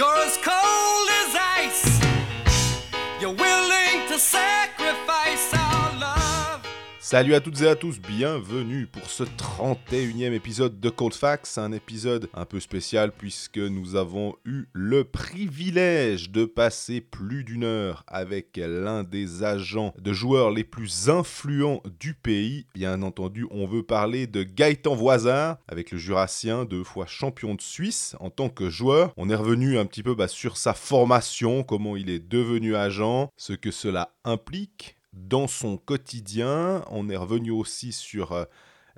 You're as cold Salut à toutes et à tous, bienvenue pour ce 31e épisode de Cold Facts, un épisode un peu spécial puisque nous avons eu le privilège de passer plus d'une heure avec l'un des agents de joueurs les plus influents du pays. Bien entendu, on veut parler de Gaëtan Voisard avec le Jurassien, deux fois champion de Suisse en tant que joueur. On est revenu un petit peu bah, sur sa formation, comment il est devenu agent, ce que cela implique dans son quotidien. On est revenu aussi sur euh,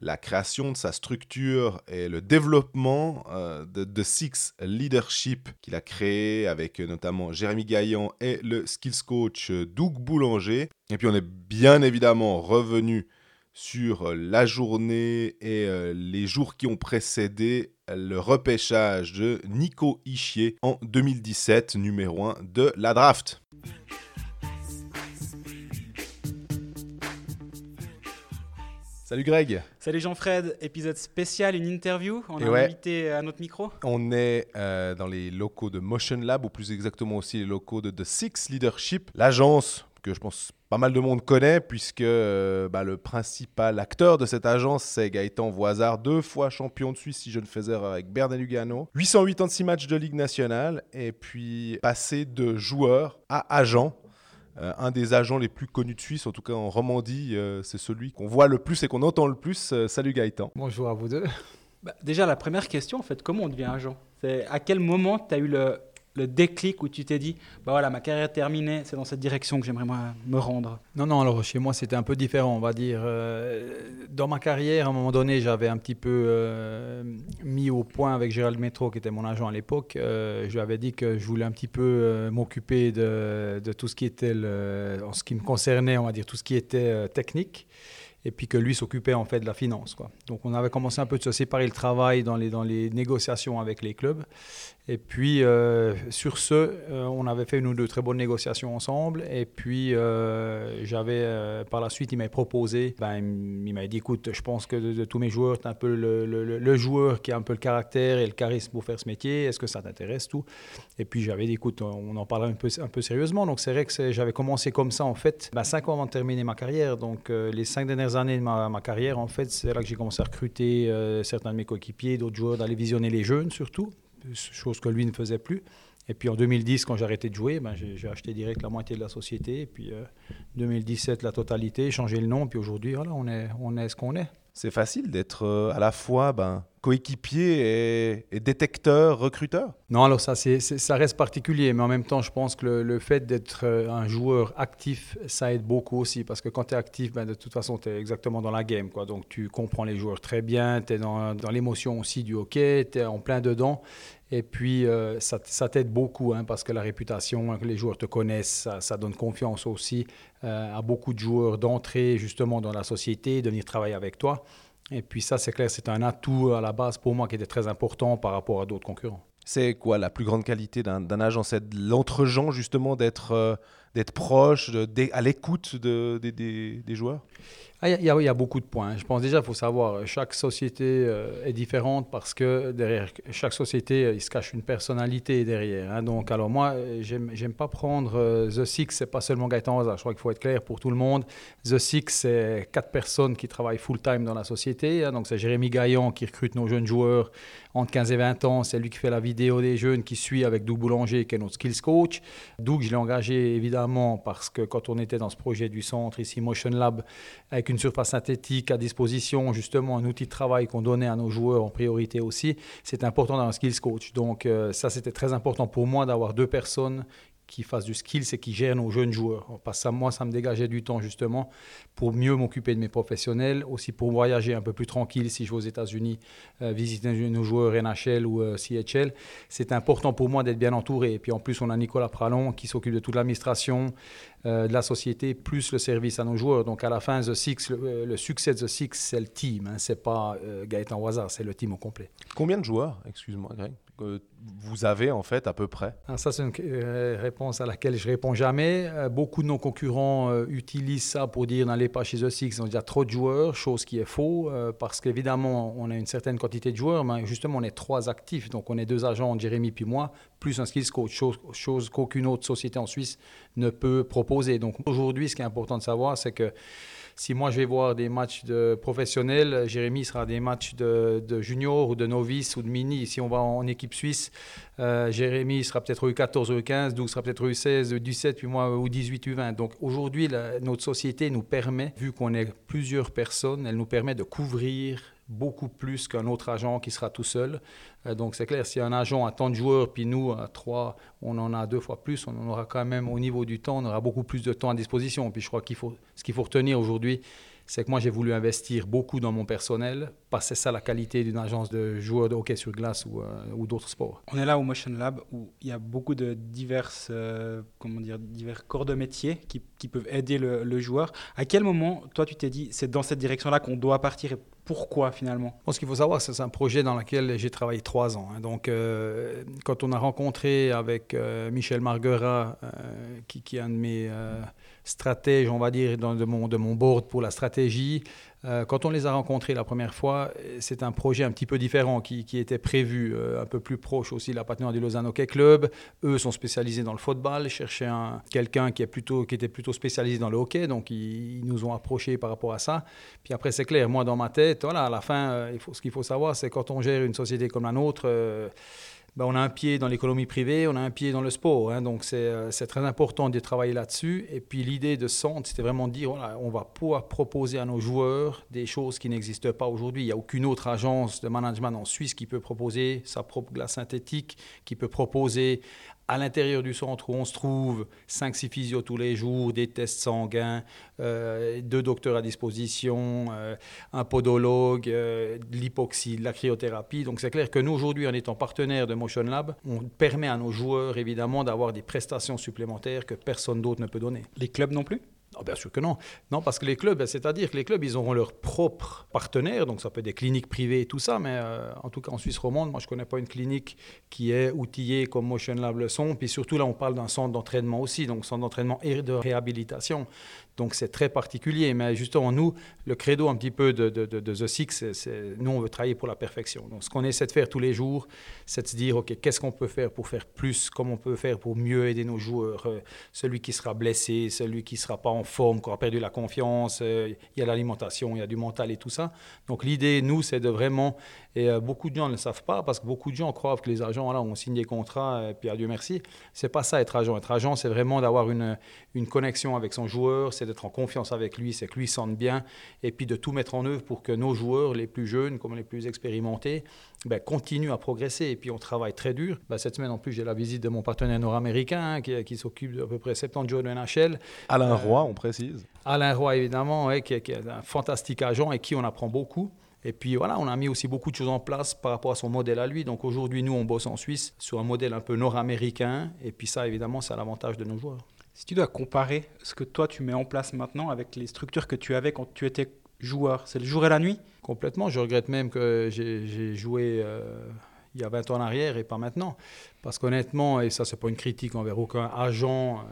la création de sa structure et le développement euh, de, Six Leadership qu'il a créé avec euh, notamment Jérémy Gaillan et le skills coach Doug Boulanger. Et puis on est bien évidemment revenu sur la journée et les jours qui ont précédé le repêchage de Nico Ischier en 2017, numéro 1 de la draft. Salut Greg Salut Jean-Fred, épisode spécial, une interview. On Et a ouais. invité à notre micro. On est euh, dans les locaux de Motion Lab, ou plus exactement aussi les locaux de The Six Leadership, l'agence que je pense pas mal de monde connaît, puisque euh, bah, le principal acteur de cette agence, c'est Gaëtan Voisard, deux fois champion de Suisse, si je ne fais erreur, avec Bernard Lugano, 886 matchs de Ligue nationale, et puis passé de joueur à agent. Euh, un des agents les plus connus de Suisse, en tout cas en Romandie, euh, c'est celui qu'on voit le plus et qu'on entend le plus. Euh, salut Gaëtan. Bonjour à vous deux. Bah, déjà, la première question, en fait, comment on devient agent? C'est à quel moment tu as eu le, le déclic où tu t'es dit, bah voilà, ma carrière est terminée, c'est dans cette direction que j'aimerais me rendre Non, non, alors chez moi c'était un peu différent, on va dire. Euh, Dans ma carrière, à un moment donné, j'avais un petit peu euh, mis au point avec Gérald Métro, qui était mon agent à l'époque. Euh, je lui avais dit que je voulais un petit peu m'occuper de, tout ce qui était, en ce qui me concernait, on va dire, tout ce qui était technique. Et puis que lui s'occupait en fait de la finance. Donc on avait commencé un peu de se séparer le travail dans les, dans les négociations avec les clubs. Et puis, euh, sur ce, euh, on avait fait une ou deux très bonnes négociations ensemble. Et puis, euh, j'avais, par la suite, il m'a proposé, ben, il m'a dit, écoute, je pense que de, tous mes joueurs, tu es un peu le, joueur qui a un peu le caractère et le charisme pour faire ce métier. Est-ce que ça t'intéresse, tout? Et puis, j'avais dit, écoute, on en parlera un peu, sérieusement. Donc, c'est vrai que j'avais commencé comme ça, en fait, ben, cinq ans avant de terminer ma carrière. Donc, les cinq dernières années de ma, carrière, en fait, c'est là que j'ai commencé à recruter certains de mes coéquipiers, d'autres joueurs, d'aller visionner les jeunes, surtout chose que lui ne faisait plus. Et puis en 2010, quand j'ai arrêté de jouer, ben, j'ai acheté direct la moitié de la société. Et puis euh, 2017, la totalité, changé le nom. Puis aujourd'hui, voilà, on est, on est ce qu'on est. C'est facile d'être euh, à la fois ben, coéquipier et, et détecteur, recruteur? Non, alors ça, ça reste particulier, mais en même temps, je pense que le, fait d'être euh, un joueur actif, ça aide beaucoup aussi, parce que quand tu es actif, ben, de toute façon, tu es exactement dans la game, quoi. donc tu comprends les joueurs très bien, tu es dans, dans l'émotion aussi du hockey, tu es en plein dedans, et puis euh, ça, t'aide beaucoup, hein, parce que la réputation, que les joueurs te connaissent, ça, ça donne confiance aussi euh, à beaucoup de joueurs d'entrer justement dans la société, de venir travailler avec toi. Et puis ça, c'est clair, c'est un atout à la base pour moi qui était très important par rapport à d'autres concurrents. C'est quoi la plus grande qualité d'un agent? C'est de l'entre-gens, justement, d'être euh, proche, à l'écoute de- des- des- des joueurs? Ah, Il y, a- beaucoup de points. Je pense déjà, il faut savoir, chaque société euh, est différente parce que derrière chaque société, euh, il se cache une personnalité derrière. hein. Donc, alors moi, euh, j'aime pas prendre euh, The Six, c'est pas seulement Gaëtan. Je crois qu'il faut être clair pour tout le monde. The Six, c'est quatre personnes qui travaillent full-time dans la société. hein. Donc, c'est Jérémy Gaillan qui recrute nos jeunes joueurs entre 15 et 20 ans. C'est lui qui fait la vidéo des jeunes, qui suit avec Doug Boulanger, qui est notre skills coach. Doug, je l'ai engagé évidemment parce que quand on était dans ce projet du centre ici, Motion Lab, avec une surface synthétique à disposition, justement un outil de travail qu'on donnait à nos joueurs en priorité aussi, c'est important d'avoir un skills coach. Donc euh, ça, c'était très important pour moi d'avoir deux personnes qui fassent du skills et qui gèrent nos jeunes joueurs. Parce que moi, ça me dégageait du temps justement pour mieux m'occuper de mes professionnels, aussi pour voyager un peu plus tranquille si je vais aux États-Unis, euh, visiter nos joueurs NHL ou euh, CHL. C'est important pour moi d'être bien entouré. Et puis en plus, on a Nicolas Pralon qui s'occupe de toute l'administration euh, de la société, plus le service à nos joueurs. Donc à la fin, The Six, le, succès de The Six, c'est le team. Hein, c'est pas Gaëtan Wazard, c'est le team au complet. Combien de joueurs, excuse-moi Greg, vous avez en fait à peu près Ah, ça, c'est une euh, réponse à laquelle je réponds jamais. Euh, beaucoup de nos concurrents euh, utilisent ça pour dire dans les pages chez The Six, on a trop de joueurs, chose qui est faux, parce qu'évidemment, on a une certaine quantité de joueurs, mais justement, on est trois actifs, donc on est deux agents, Jérémy puis moi, plus un skills coach, chose qu'aucune autre société en Suisse ne peut proposer. Donc aujourd'hui, ce qui est important de savoir, c'est que si moi je vais voir des matchs de professionnels, Jérémy sera des matchs de, de junior ou de novice ou de mini. Si on va en équipe suisse, euh, Jérémy sera peut-être U14 ou U15, Doug sera peut-être U16, U17, puis moi U18, U20. Donc aujourd'hui, notre société nous permet, vu qu'on est plusieurs personnes, elle nous permet de couvrir beaucoup plus qu'un autre agent qui sera tout seul. Euh, donc c'est clair, si un agent a tant de joueurs, puis nous, à trois, on en a deux fois plus, on en aura quand même au niveau du temps, on aura beaucoup plus de temps à disposition. Puis je crois qu'il faut, ce qu'il faut retenir aujourd'hui, c'est que moi j'ai voulu investir beaucoup dans mon personnel, parce que c'est ça la qualité d'une agence de joueurs de hockey sur glace ou, euh, ou d'autres sports. On est là au Motion Lab où il y a beaucoup de diverses, euh, comment dire, divers corps de métier qui, qui peuvent aider le, le joueur. À quel moment, toi, tu t'es dit, c'est dans cette direction-là qu'on doit partir et pourquoi finalement? Bon, ce qu'il faut savoir, c'est un projet dans lequel j'ai travaillé trois ans. hein. Donc, euh, quand on a rencontré avec Michel Marguerat, qui, qui est un de mes stratèges, on va dire, dans, de, mon, de mon board pour la stratégie, euh, quand on les a rencontrés la première fois, c'est un projet un petit peu différent qui, était prévu, euh, un peu plus proche aussi de la patinoire du Lausanne Hockey Club. Eux sont spécialisés dans le football, cherchaient un- quelqu'un qui, qui était plutôt spécialisé dans le hockey, donc ils, nous ont approchés par rapport à ça. Puis après, c'est clair, moi dans ma tête, voilà, à la fin, euh, il faut, ce qu'il faut savoir, c'est quand on gère une société comme la nôtre, ben, on a un pied dans l'économie privée, on a un pied dans le sport. hein. donc c'est euh, c'est très important de travailler là-dessus. Et puis l'idée de Centre, c'était vraiment de dire, on va pouvoir proposer à nos joueurs des choses qui n'existent pas aujourd'hui. Il n'y a aucune autre agence de management en Suisse qui peut proposer sa propre glace synthétique, qui peut proposer à l'intérieur du centre où on se trouve, 5-6 physios tous les jours, des tests sanguins, euh, deux docteurs à disposition, euh, un podologue, euh, l'hypoxie, la cryothérapie. Donc c'est clair que nous, aujourd'hui, en étant partenaire de Motion Lab, on permet à nos joueurs, évidemment, d'avoir des prestations supplémentaires que personne d'autre ne peut donner. Les clubs non plus? Ah, bien sûr que non. Non, parce que les clubs, ben, c'est-à-dire que les clubs, ils auront leurs propres partenaires, donc ça peut être des cliniques privées et tout ça, mais euh, en tout cas en Suisse romande, moi je ne connais pas une clinique qui est outillée comme Motion Lab le. Puis surtout là, on parle d'un centre d'entraînement aussi, donc centre d'entraînement et de réhabilitation. Donc c'est très particulier. Mais justement, nous, le credo un petit peu de, The Six, c'est- c'est nous, on veut travailler pour la perfection. Donc ce qu'on essaie de faire tous les jours, c'est de se dire, OK, qu'est-ce qu'on peut faire pour faire plus, comment on peut faire pour mieux aider nos joueurs, euh, celui qui sera blessé, celui qui ne sera pas en forme, qui aura perdu la confiance, euh, il y a l'alimentation, il y a du mental et tout ça. Donc l'idée, nous, c'est de vraiment, et euh, beaucoup de gens ne le savent pas, parce que beaucoup de gens croient que les agents, voilà, on signe des contrats, et puis adieu merci. C'est pas ça être agent. Être agent, c'est vraiment d'avoir une, une connexion avec son joueur, c'est d'être en confiance avec lui, c'est que lui sente bien, et puis de tout mettre en œuvre pour que nos joueurs, les plus jeunes comme les plus expérimentés, ben, continuent à progresser. Et puis on travaille très dur. Ben, cette semaine, en plus, j'ai la visite de mon partenaire nord-américain hein, qui, qui s'occupe d'à peu près 70 joueurs de NHL. Alain Euh, Roy, on précise. Alain Roy, évidemment, ouais, qui, est- qui est un fantastique agent et qui on apprend beaucoup. Et puis voilà, on a mis aussi beaucoup de choses en place par rapport à son modèle à lui. Donc aujourd'hui, nous, on bosse en Suisse sur un modèle un peu nord-américain. Et puis ça, évidemment, c'est à l'avantage de nos joueurs. Si tu dois comparer ce que toi tu mets en place maintenant avec les structures que tu avais quand tu étais joueur, c'est le jour et la nuit? Complètement. Je regrette même que j'ai joué euh, il y a 20 ans en arrière et pas maintenant. Parce qu'honnêtement, et ça, c'est pas une critique envers aucun agent euh,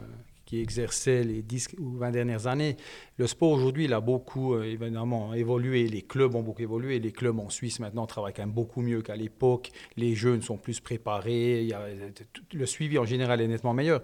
qui exerçait les 10 ou 20 dernières années, le sport aujourd'hui, il a beaucoup euh, évidemment évolué. Les clubs ont beaucoup évolué. Les clubs en Suisse maintenant travaillent quand même beaucoup mieux qu'à l'époque. Les jeunes sont plus préparés. A- le suivi en général est nettement meilleur.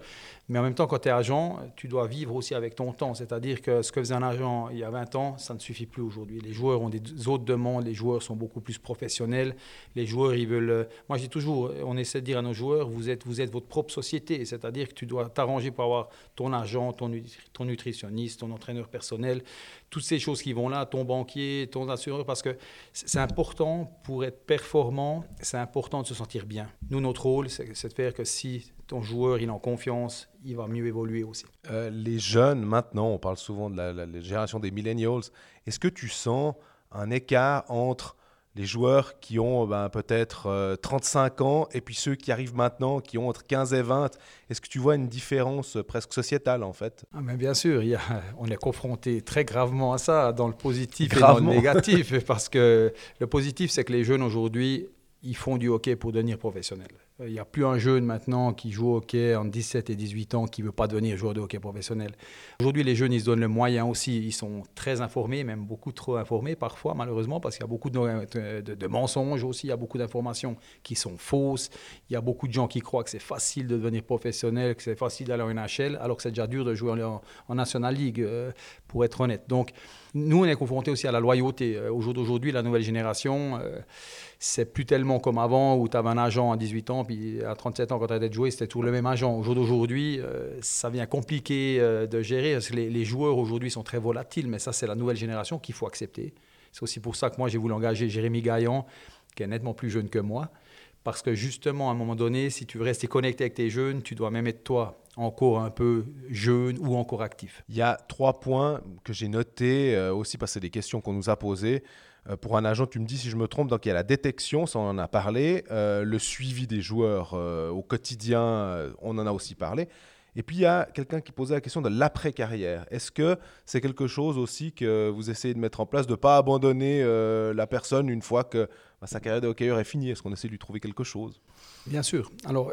Mais en même temps, quand tu es agent, tu dois vivre aussi avec ton temps. C'est-à-dire que ce que faisait un agent il y a 20 ans, ça ne suffit plus aujourd'hui. Les joueurs ont des autres demandes, les joueurs sont beaucoup plus professionnels. Les joueurs, ils veulent. euh, Moi, dis toujours, on essaie de dire à nos joueurs, vous êtes, vous êtes votre propre société. C'est-à-dire que tu dois t'arranger pour avoir ton agent, ton, ton nutritionniste, ton entraîneur personnel, toutes ces choses qui vont là, ton banquier, ton assureur, parce que c'est important pour être performant, c'est important de se sentir bien. Nous, notre rôle, c'est de faire que si ton joueur il est en confiance, il va mieux évoluer aussi. Euh, les jeunes, maintenant, on parle souvent de la génération des millennials. Est-ce que tu sens un écart entre les joueurs qui ont ben, peut-être euh, 35 ans et puis ceux qui arrivent maintenant qui ont entre 15 et 20 Est-ce que tu vois une différence euh, presque sociétale en fait? Ah, mais bien sûr, il y a- on est confronté très gravement à ça, dans le positif et dans le négatif. parce que le positif, c'est que les jeunes aujourd'hui, ils font du hockey pour devenir professionnels. Il n'y a plus un jeune maintenant qui joue au hockey en 17 et 18 ans qui ne veut pas devenir joueur de hockey professionnel. Aujourd'hui, les jeunes, ils se donnent le moyen aussi. Ils sont très informés, même beaucoup trop informés parfois, malheureusement, parce qu'il y a beaucoup de, mensonges aussi. Il y a beaucoup d'informations qui sont fausses. Il y a beaucoup de gens qui croient que c'est facile de devenir professionnel, que c'est facile d'aller en NHL, alors que c'est déjà dur de jouer en, National League, euh, pour être honnête. Donc, nous, on est confrontés aussi à la loyauté. Euh, au jour d'aujourd'hui, la nouvelle génération, euh, c'est plus tellement comme avant où tu avais un agent à 18 ans, puis à 37 ans, quand tu arrêtais de jouer, c'était toujours le même agent. Au jour d'aujourd'hui, euh, ça devient compliqué de gérer parce que les, joueurs aujourd'hui sont très volatiles, mais ça, c'est la nouvelle génération qu'il faut accepter. C'est aussi pour ça que moi, j'ai voulu engager Jérémy Gaillan, qui est nettement plus jeune que moi. Parce que justement, à un moment donné, si tu veux rester connecté avec tes jeunes, tu dois même être toi encore un peu jeune ou encore actif. Il y a trois points que j'ai notés euh, aussi parce que c'est des questions qu'on nous a posées. Euh, pour un agent, tu me dis si je me trompe, donc il y a la détection, ça on en a parlé, euh, le suivi des joueurs au quotidien, on en a aussi parlé. Et puis il y a quelqu'un qui posait la question de l'après-carrière. Est-ce que c'est quelque chose aussi que vous essayez de mettre en place, de ne pas abandonner la personne une fois que bah, sa carrière de hockeyeur est finie? Est-ce qu'on essaie de lui trouver quelque chose? Bien sûr. Alors,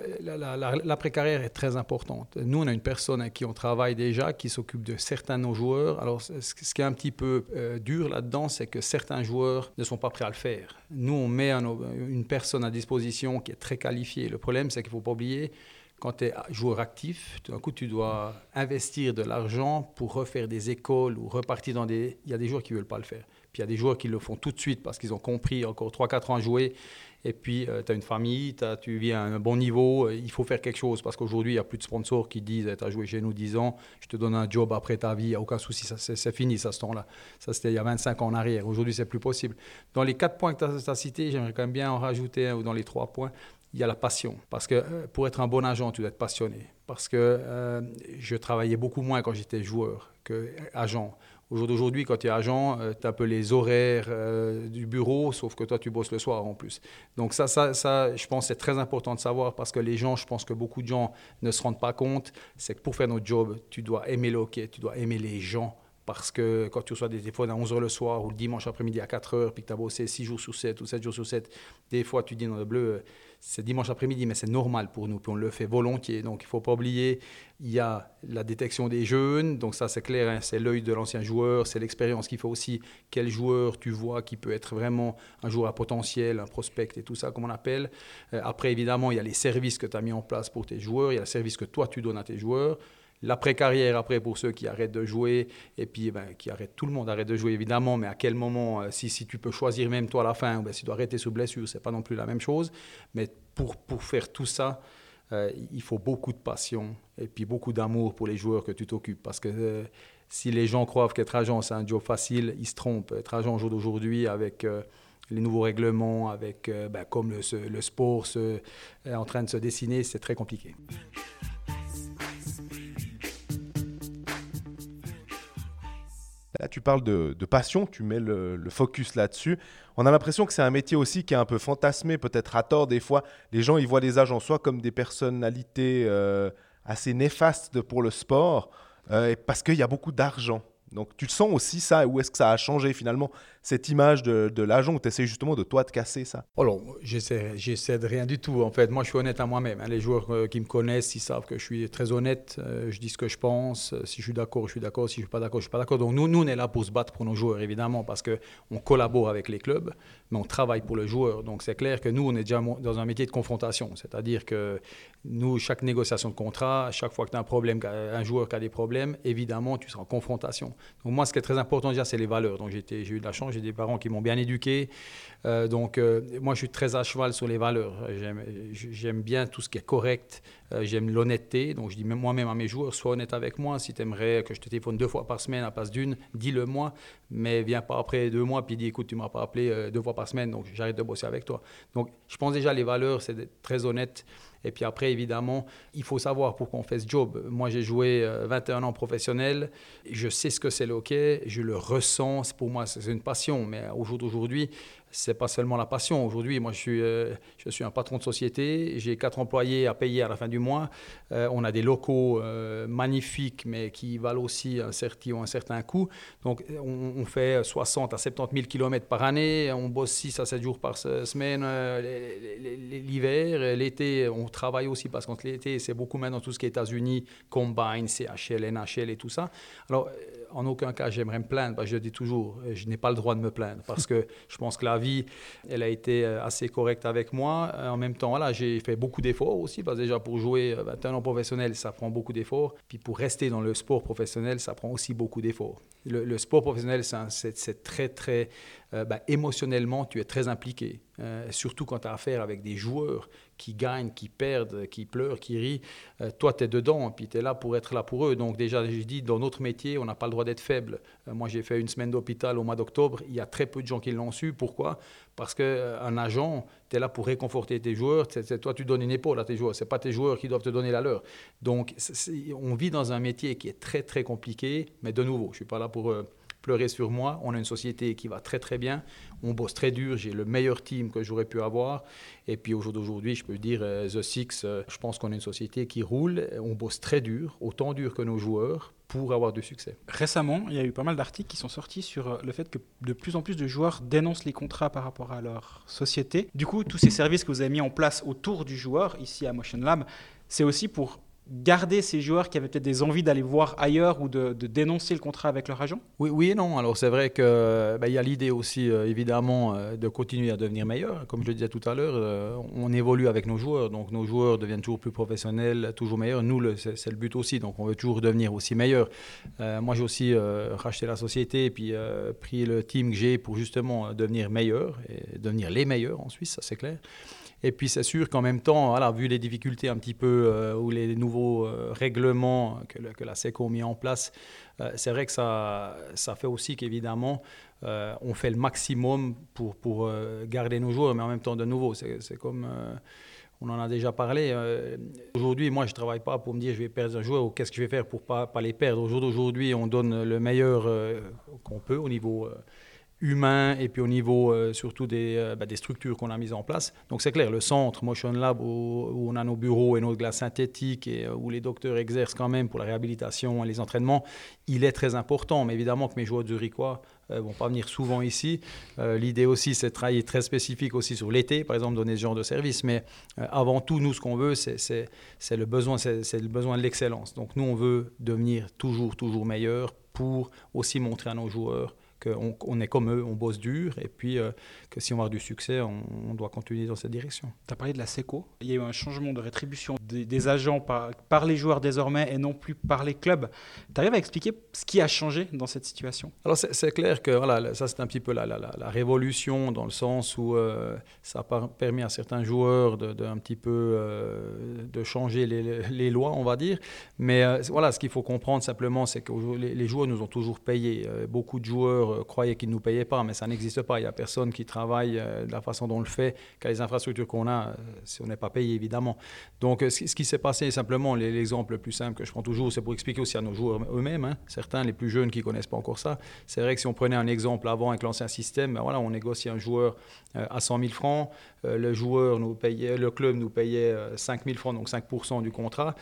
l'après-carrière est très importante. Nous, on a une personne avec qui on travaille déjà, qui s'occupe de certains de nos joueurs. Alors, ce qui est un petit peu euh, dur là-dedans, c'est que certains joueurs ne sont pas prêts à le faire. Nous, on met une personne à disposition qui est très qualifiée. Le problème, c'est qu'il ne faut pas oublier, quand tu es joueur actif, tout d'un coup, tu dois investir de l'argent pour refaire des écoles ou repartir dans des... Il y a des joueurs qui ne veulent pas le faire. Puis il y a des joueurs qui le font tout de suite parce qu'ils ont compris, encore 3-4 ans à jouer. Et puis, euh, tu as une famille, tu viens à un bon niveau, euh, il faut faire quelque chose parce qu'aujourd'hui, il n'y a plus de sponsors qui disent Tu as joué chez nous 10 ans, je te donne un job après ta vie, il n'y a aucun souci, c'est fini, ça, ce temps-là. Ça, c'était il y a 25 ans en arrière. Aujourd'hui, c'est plus possible. Dans les quatre points que tu as, cités, j'aimerais quand même bien en rajouter un ou dans les trois points il y a la passion. Parce que euh, pour être un bon agent, tu dois être passionné. Parce que je travaillais beaucoup moins quand j'étais joueur. Au jour d'aujourd'hui, quand tu es agent, euh, tu as un peu les horaires euh, du bureau, sauf que toi, tu bosses le soir en plus. Donc ça, ça, ça je pense c'est très important de savoir parce que les gens, je pense que beaucoup de gens ne se rendent pas compte, c'est que pour faire notre job, tu dois aimer le hockey, tu dois aimer les gens. Parce que quand tu reçois des téléphones à 11h le soir ou le dimanche après-midi à 4h, puis que tu as bossé 6 jours sur 7 ou 7 jours sur 7, des fois tu dis dans le bleu, c'est dimanche après-midi, mais c'est normal pour nous, puis on le fait volontiers. Donc il ne faut pas oublier, il y a la détection des jeunes, donc ça c'est clair, hein, c'est l'œil de l'ancien joueur, c'est l'expérience qu'il faut aussi, quel joueur tu vois qui peut être vraiment un joueur à potentiel, un prospect et tout ça, comme on appelle. Euh, après, évidemment, il y a les services que tu as mis en place pour tes joueurs, il y a le service que toi tu donnes à tes joueurs l'après-carrière, après, pour ceux qui arrêtent de jouer, et puis ben, qui arrêtent, tout le monde arrête de jouer évidemment, mais à quel moment, euh, si, si tu peux choisir même toi à la fin, ben, si tu dois arrêter sous blessure, c'est pas non plus la même chose. Mais pour, pour faire tout ça, euh, il faut beaucoup de passion et puis beaucoup d'amour pour les joueurs que tu t'occupes. Parce que euh, si les gens croient qu'être agent, c'est un job facile, ils se trompent. Être agent au jour d'aujourd'hui, avec les nouveaux règlements, avec ben, comme le, sport se, est en train de se dessiner, c'est très compliqué. Là, tu parles de, passion, tu mets le, focus là-dessus. On a l'impression que c'est un métier aussi qui est un peu fantasmé, peut-être à tort des fois. Les gens, ils voient les agents soit comme des personnalités euh, assez néfastes pour le sport, euh, parce qu'il y a beaucoup d'argent. Donc tu sens aussi ça, où est-ce que ça a changé finalement cette image de, de l'agent où tu essaies justement de toi de casser ça? Alors, j'essaie de rien du tout. En fait, moi, je suis honnête à moi-même. Hein. Les joueurs euh, qui me connaissent, ils savent que je suis très honnête. Euh, je dis ce que je pense. Euh, si je suis d'accord, je suis d'accord. Si je ne suis pas d'accord, je ne suis pas d'accord. Donc, nous, nous, on est là pour se battre pour nos joueurs, évidemment, parce qu'on collabore avec les clubs, mais on travaille pour le joueur. Donc, c'est clair que nous, on est déjà dans un métier de confrontation. C'est-à-dire que nous, chaque négociation de contrat, chaque fois que tu as un problème, un joueur qui a des problèmes, évidemment, tu seras en confrontation. Donc, moi, ce qui est très important déjà, c'est les valeurs. Donc, j'ai eu de la chance j'ai des parents qui m'ont bien éduqué. Euh, donc, euh, moi, je suis très à cheval sur les valeurs. J'aime bien tout ce qui est correct. Euh, j'aime l'honnêteté. Donc, je dis même moi-même à mes joueurs, sois honnête avec moi. Si tu aimerais que je te téléphone deux fois par semaine à place d'une, dis-le moi. Mais viens pas après deux mois puis dis, écoute, tu m'as pas appelé deux fois par semaine, donc j'arrête de bosser avec toi. Donc, je pense déjà les valeurs, c'est d'être très honnête. Et puis après, évidemment, il faut savoir pourquoi on fait ce job. Moi, j'ai joué 21 ans professionnel. Je sais ce que c'est le hockey. Je le ressens. Pour moi, c'est une passion. Mais au jour d'aujourd'hui, c'est pas seulement la passion. Aujourd'hui, moi, je suis, euh, je suis un patron de société, j'ai quatre employés à payer à la fin du mois. Euh, on a des locaux euh, magnifiques, mais qui valent aussi un certain, un certain coût. Donc, on, fait 60 à 70 000 km par année. On bosse 6 à 7 jours par semaine l'hiver. L'été, on travaille aussi parce qu'entre l'été, c'est beaucoup maintenant tout ce qui est États-Unis, Combine, CHL, NHL et tout ça. Alors, en aucun cas j'aimerais me plaindre. Bah, je dis toujours, euh, je n'ai pas le droit de me plaindre parce que je pense que la vie, elle a été euh, assez correcte avec moi. Euh, en même temps, voilà, j'ai fait beaucoup d'efforts aussi. Parce que déjà pour jouer 21 ans professionnel, ça prend beaucoup d'efforts. Puis pour rester dans le sport professionnel, ça prend aussi beaucoup d'efforts. Le, sport professionnel, c'est très, très bah, émotionnellement, tu es très impliqué. Surtout quand tu as affaire avec des joueurs qui gagnent, qui perdent, qui pleurent, qui rient. Euh, toi, tu es dedans, puis tu es là pour être là pour eux. Donc déjà, j'ai dit, dans notre métier, on n'a pas le droit d'être faible. Euh, moi, j'ai fait une semaine d'hôpital au mois d'octobre. Il y a très peu de gens qui l'ont su. Pourquoi? Parce qu'un euh, agent, tu es là pour réconforter tes joueurs. toi, tu donnes une épaule à tes joueurs. Ce pas tes joueurs qui doivent te donner la leur. Donc, on vit dans un métier qui est très, très compliqué. Mais de nouveau, je ne suis pas là pour pleurer sur moi. On a une société qui va très très bien. On bosse très dur. J'ai le meilleur team que j'aurais pu avoir. Et puis au jour d'aujourd'hui, je peux dire, euh, The Six, euh, je pense qu'on est une société qui roule. On bosse très dur, autant dur que nos joueurs pour avoir du succès. Récemment, il y a eu pas mal d'articles qui sont sortis sur euh, le fait que de plus en plus de joueurs dénoncent les contrats par rapport à leur société. Du coup, tous ces services que vous avez mis en place autour du joueur, ici à Motion Lab, c'est aussi pour garder ces joueurs qui avaient peut-être des envies d'aller voir ailleurs ou de, dénoncer le contrat avec leur agent? Oui, oui et non. Alors c'est vrai qu'il ben, y a l'idée aussi, euh, évidemment, euh, de continuer à devenir meilleur. Comme je le disais tout à l'heure, euh, on évolue avec nos joueurs. Donc nos joueurs deviennent toujours plus professionnels, toujours meilleurs. Nous, c'est le but aussi. Donc on veut toujours devenir aussi meilleur. moi, j'ai aussi racheté la société et puis pris le team que j'ai pour justement devenir meilleur et devenir les meilleurs en Suisse, ça c'est clair. Et puis c'est sûr qu'en même temps, voilà, vu les difficultés un petit peu euh, ou les nouveaux euh, règlements que, la SECO a mis en place, euh, c'est vrai que ça, ça fait aussi qu'évidemment, on fait le maximum pour, pour garder nos joueurs, mais en même temps, de nouveau, c'est comme... on en a déjà parlé. Aujourd'hui, moi, je ne travaille pas pour me dire je vais perdre un joueur ou qu'est-ce que je vais faire pour ne pas, pas les perdre. Aujourd'hui, on donne le meilleur qu'on peut au niveau humain et puis au niveau euh, surtout des, euh, bah, des structures qu'on a mises en place. Donc c'est clair, le centre Motion Lab où, on a nos bureaux et nos glaces synthétiques et euh, où les docteurs exercent quand même pour la réhabilitation et les entraînements, il est très important. Mais évidemment que mes joueurs zurichois ne vont pas venir souvent ici. L'idée aussi, c'est de travailler très spécifique aussi sur l'été, par exemple, donner ce genre de service. Mais avant tout, nous, ce qu'on veut, c'est le besoin, le besoin de l'excellence. Donc nous, on veut devenir toujours, toujours meilleur pour aussi montrer à nos joueurs qu'on est comme eux, on bosse dur, et puis euh, que si on veut du succès, on, doit continuer dans cette direction. Tu as parlé de la SECO. Il y a eu un changement de rétribution des, agents par, les joueurs désormais et non plus par les clubs. Tu arrives à expliquer ce qui a changé dans cette situation? Alors c'est clair que voilà, ça c'est un petit peu la, la, révolution dans le sens où euh, ça a permis à certains joueurs de, un petit peu euh, de changer les, les, lois, on va dire. Mais voilà, ce qu'il faut comprendre simplement, c'est que les, les joueurs nous ont toujours payé. beaucoup de joueurs euh, croyaient qu'ils ne nous payaient pas, mais ça n'existe pas. Il n'y a personne qui travaille euh, de la façon dont on le fait, qu'à les infrastructures qu'on a, euh, si on n'est pas payé, évidemment. Donc, ce, qui s'est passé, simplement, l'exemple le plus simple que je prends toujours, c'est pour expliquer aussi à nos joueurs eux-mêmes, hein, certains, les plus jeunes qui ne connaissent pas encore ça. C'est vrai que si on prenait un exemple avant avec l'ancien système, ben voilà, on négocie un joueur à 100 000 francs, le joueur nous payait, le club nous payait 5 000 francs, donc 5% du contrat.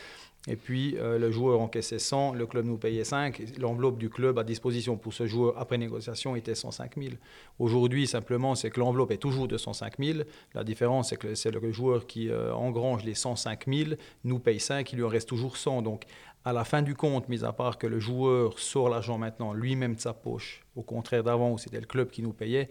Et puis, euh, le joueur encaissait 100, le club nous payait 5. L'enveloppe du club à disposition pour ce joueur après négociation était 105 000. Aujourd'hui, simplement, c'est que l'enveloppe est toujours de 105 000. La différence, c'est que c'est le joueur qui euh, engrange les 105 000, nous paye 5, il lui en reste toujours 100. Donc, à la fin du compte, mis à part que le joueur sort l'argent maintenant lui-même de sa poche, au contraire d'avant où c'était le club qui nous payait,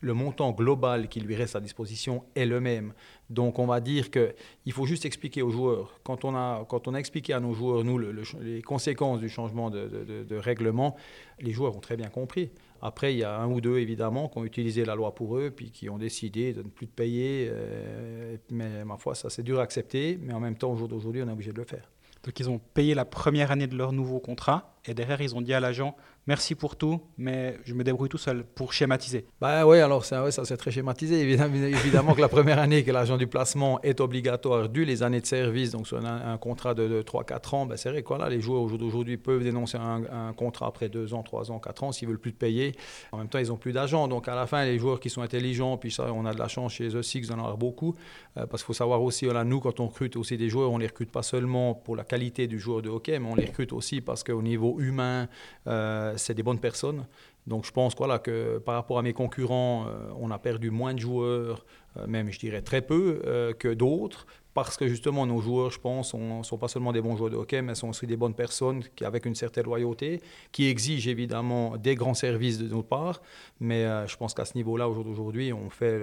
le montant global qui lui reste à disposition est le même. Donc on va dire qu'il faut juste expliquer aux joueurs. Quand on a, quand on a expliqué à nos joueurs, nous, les conséquences du changement de, règlement, les joueurs ont très bien compris. Après, il y a un ou deux, évidemment, qui ont utilisé la loi pour eux, puis qui ont décidé de ne plus payer. Euh, mais ma foi, ça c'est dur à accepter, mais en même temps, au jour d'aujourd'hui, on est obligé de le faire. Donc ils ont payé la première année de leur nouveau contrat et derrière, ils ont dit à l'agent merci pour tout, mais je me débrouille tout seul pour schématiser. Bah oui, alors ça, c'est très schématisé. Évidemment, que la première année que l'agent du placement est obligatoire, dû les années de service, donc sur un, contrat de, 3-4 ans, bah c'est vrai que voilà, les joueurs d'aujourd'hui peuvent dénoncer un, contrat après 2 ans, 3 ans, 4 ans s'ils veulent plus te payer. En même temps, ils n'ont plus d'agent. Donc à la fin, les joueurs qui sont intelligents, puis ça, on a de la chance chez The Six d'en avoir beaucoup, euh, parce qu'il faut savoir aussi, voilà, nous, quand on recrute aussi des joueurs, on les recrute pas seulement pour la qualité du joueur de hockey, mais on les recrute aussi parce qu'au niveau humain, euh, c'est des bonnes personnes. Donc je pense voilà, que par rapport à mes concurrents, euh, on a perdu moins de joueurs, euh, même je dirais très peu, que d'autres parce que justement nos joueurs, je pense, ne sont pas seulement des bons joueurs de hockey, mais sont aussi des bonnes personnes qui, avec une certaine loyauté, qui exigent évidemment des grands services de notre part. Mais euh, je pense qu'à ce niveau-là, aujourd'hui, on fait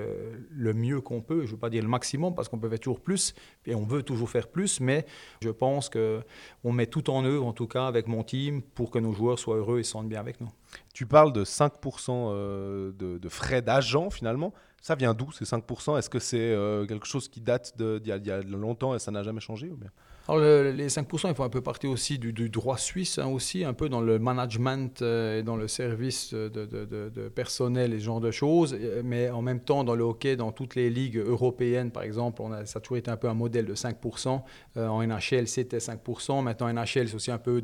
le, mieux qu'on peut. Je ne veux pas dire le maximum, parce qu'on peut faire toujours plus, et on veut toujours faire plus, mais je pense qu'on met tout en œuvre, en tout cas avec mon team, pour que nos joueurs soient heureux et se sentent bien avec nous. Tu parles de 5% euh, de, de frais d'agent finalement. Ça vient d'où ces 5% Est-ce que c'est euh, quelque chose qui date d'il y, a longtemps et ça n'a jamais changé ou bien? Les 5%, ils font un peu partie aussi du, droit suisse, hein, aussi, un peu dans le management euh, et dans le service de, personnel et ce genre de choses. Euh, mais en même temps, dans le hockey, dans toutes les ligues européennes, par exemple, on a, ça a toujours été un peu un modèle de 5%. Euh, en NHL, c'était 5%. Maintenant, NHL, c'est aussi un peu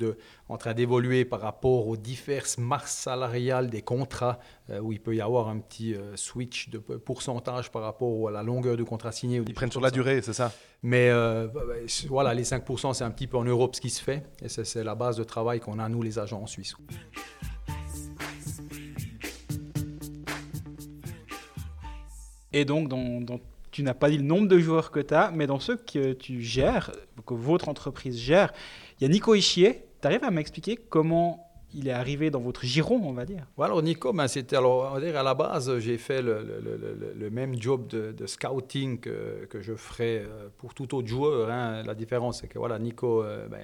en train d'évoluer par rapport aux diverses masses salariales des contrats, où il peut y avoir un petit switch de pourcentage par rapport à la longueur du contrat signé. Ils prennent sur la durée, c'est ça? Mais bah, bah, voilà, les 5%, c'est un petit peu en Europe ce qui se fait. Et c'est la base de travail qu'on a, nous, les agents en Suisse. Et donc, tu n'as pas dit le nombre de joueurs que tu as, mais dans ceux que tu gères, que votre entreprise gère, il y a Nico Ischier. Tu arrives à m'expliquer comment il est arrivé dans votre giron, on va dire. Voilà, Nico, ben, c'était alors, on va dire, à la base, j'ai fait le, le, le, même job de, scouting que, que, je ferais euh, pour tout autre joueur. Hein. La différence, c'est que voilà, Nico, euh, ben,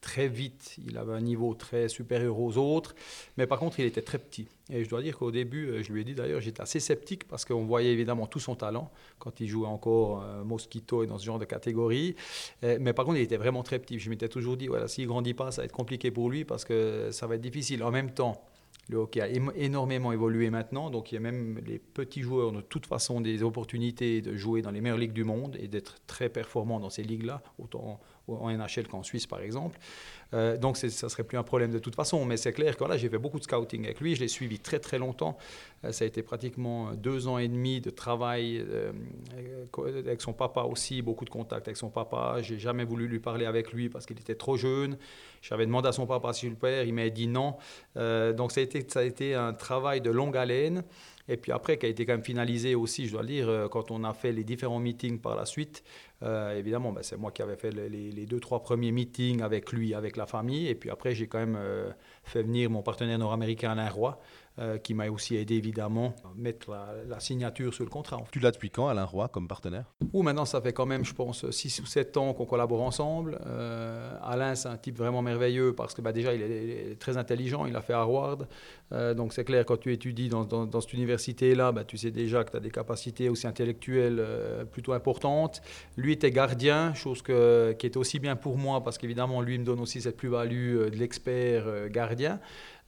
très vite, il avait un niveau très supérieur aux autres, mais par contre, il était très petit. Et je dois dire qu'au début, euh, je lui ai dit d'ailleurs, j'étais assez sceptique parce qu'on voyait évidemment tout son talent quand il jouait encore Mosquito et dans ce genre de catégorie. mais par contre, il était vraiment très petit. Je m'étais toujours dit, voilà, s'il grandit pas, ça va être compliqué pour lui parce que ça va être difficile. En même temps, le hockey a énormément évolué maintenant, donc il y a même les petits joueurs de toute façon des opportunités de jouer dans les meilleures ligues du monde et d'être très performants dans ces ligues-là, autant en NHL qu'en Suisse par exemple. Euh, donc ça ne serait plus un problème de toute façon, mais c'est clair que voilà, j'ai fait beaucoup de scouting avec lui, je l'ai suivi très très longtemps. Euh, ça a été pratiquement deux ans et demi de travail euh, avec son papa aussi, beaucoup de contacts avec son papa. J'ai jamais voulu lui parler avec lui parce qu'il était trop jeune. J'avais demandé à son papa si je le père, il m'a dit non. donc ça a, été, ça a été un travail de longue haleine. Et puis après, qui a été quand même finalisé aussi, je dois le dire, quand on a fait les différents meetings par la suite, euh, évidemment, ben, c'est moi qui avais fait les, deux, trois premiers meetings avec lui, avec la famille. Et puis après, j'ai quand même euh, fait venir mon partenaire nord-américain Alain Roy, euh, qui m'a aussi aidé évidemment à mettre la, signature sur le contrat. Tu l'as depuis quand, Alain Roy, comme partenaire? Ou maintenant, ça fait quand même, je pense, 6 ou 7 ans qu'on collabore ensemble. Euh, Alain, c'est un type vraiment merveilleux parce que bah, déjà, il est, très intelligent, il a fait Harvard. Euh, donc c'est clair, quand tu étudies dans, dans, cette université-là, bah, tu sais déjà que tu as des capacités aussi intellectuelles plutôt importantes. Lui était gardien, chose que, qui était aussi bien pour moi parce qu'évidemment, lui me donne aussi cette plus-value de l'expert gardien.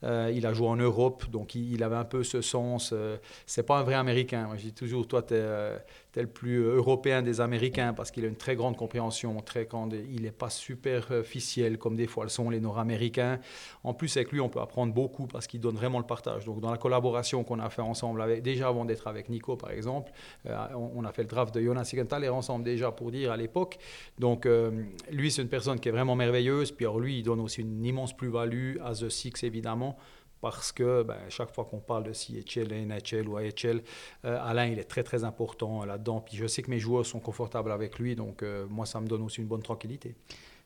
Euh, il a joué en Europe, donc il, avait un peu ce sens. Euh, c'est pas un vrai Américain. Moi, je dis toujours, toi, tu es, euh, le plus européen des Américains parce qu'il a une très grande compréhension, très grande. Il n'est pas superficiel comme des fois le sont les Nord-Américains. En plus, avec lui, on peut apprendre beaucoup parce qu'il donne vraiment le partage. Donc, dans la collaboration qu'on a fait ensemble, déjà avant d'être avec Nico, par exemple, on, a fait le draft de Jonas Sigenthaler ensemble déjà pour dire à l'époque. Donc, lui, c'est une personne qui est vraiment merveilleuse. Puis, alors, lui, il donne aussi une immense plus-value à The Six, évidemment parce que ben, chaque fois qu'on parle de CHL, NHL ou AHL, euh, Alain, il est très très important là-dedans. Puis je sais que mes joueurs sont confortables avec lui, donc euh, moi, ça me donne aussi une bonne tranquillité.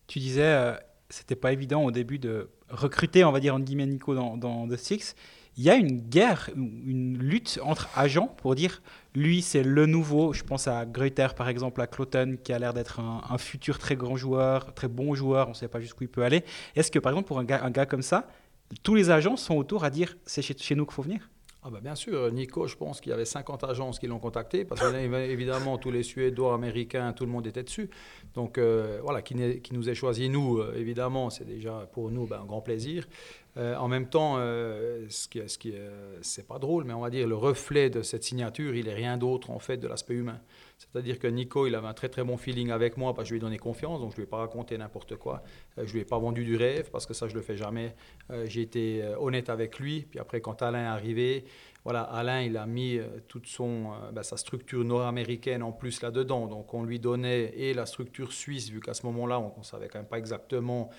Tu disais, euh, c'était pas évident au début de recruter, on va dire, en guillemets, Nico dans, dans The Six. Il y a une guerre, une lutte entre agents pour dire, lui, c'est le nouveau. Je pense à Greuter, par exemple, à Cloton, qui a l'air d'être un, futur très grand joueur, très bon joueur. On ne sait pas jusqu'où il peut aller. Est-ce que, par exemple, pour un gars comme ça, tous les agents sont autour à dire c'est chez, nous qu'il faut venir? Ah bah bien sûr, Nico, je pense qu'il y avait 50 agences qui l'ont contacté, parce que évidemment, tous les Suédois, Américains, tout le monde était dessus. Donc euh, voilà, qui, nous ait choisi, nous, euh, évidemment, c'est déjà pour nous ben, un grand plaisir. Euh, en même temps, ce qui, ce qui, c'est pas drôle, mais on va dire le reflet de cette signature, il est rien d'autre en fait de l'aspect humain. C'est-à-dire que Nico, il avait un très très bon feeling avec moi parce que je lui ai donné confiance, donc je lui ai pas raconté n'importe quoi. Je lui ai pas vendu du rêve parce que ça je le fais jamais. J'ai été honnête avec lui. Puis après, quand Alain est arrivé, voilà, Alain, il a mis euh, toute son, euh, ben, sa structure nord-américaine en plus là-dedans. Donc on lui donnait et la structure suisse, vu qu'à ce moment-là, on ne savait quand même pas exactement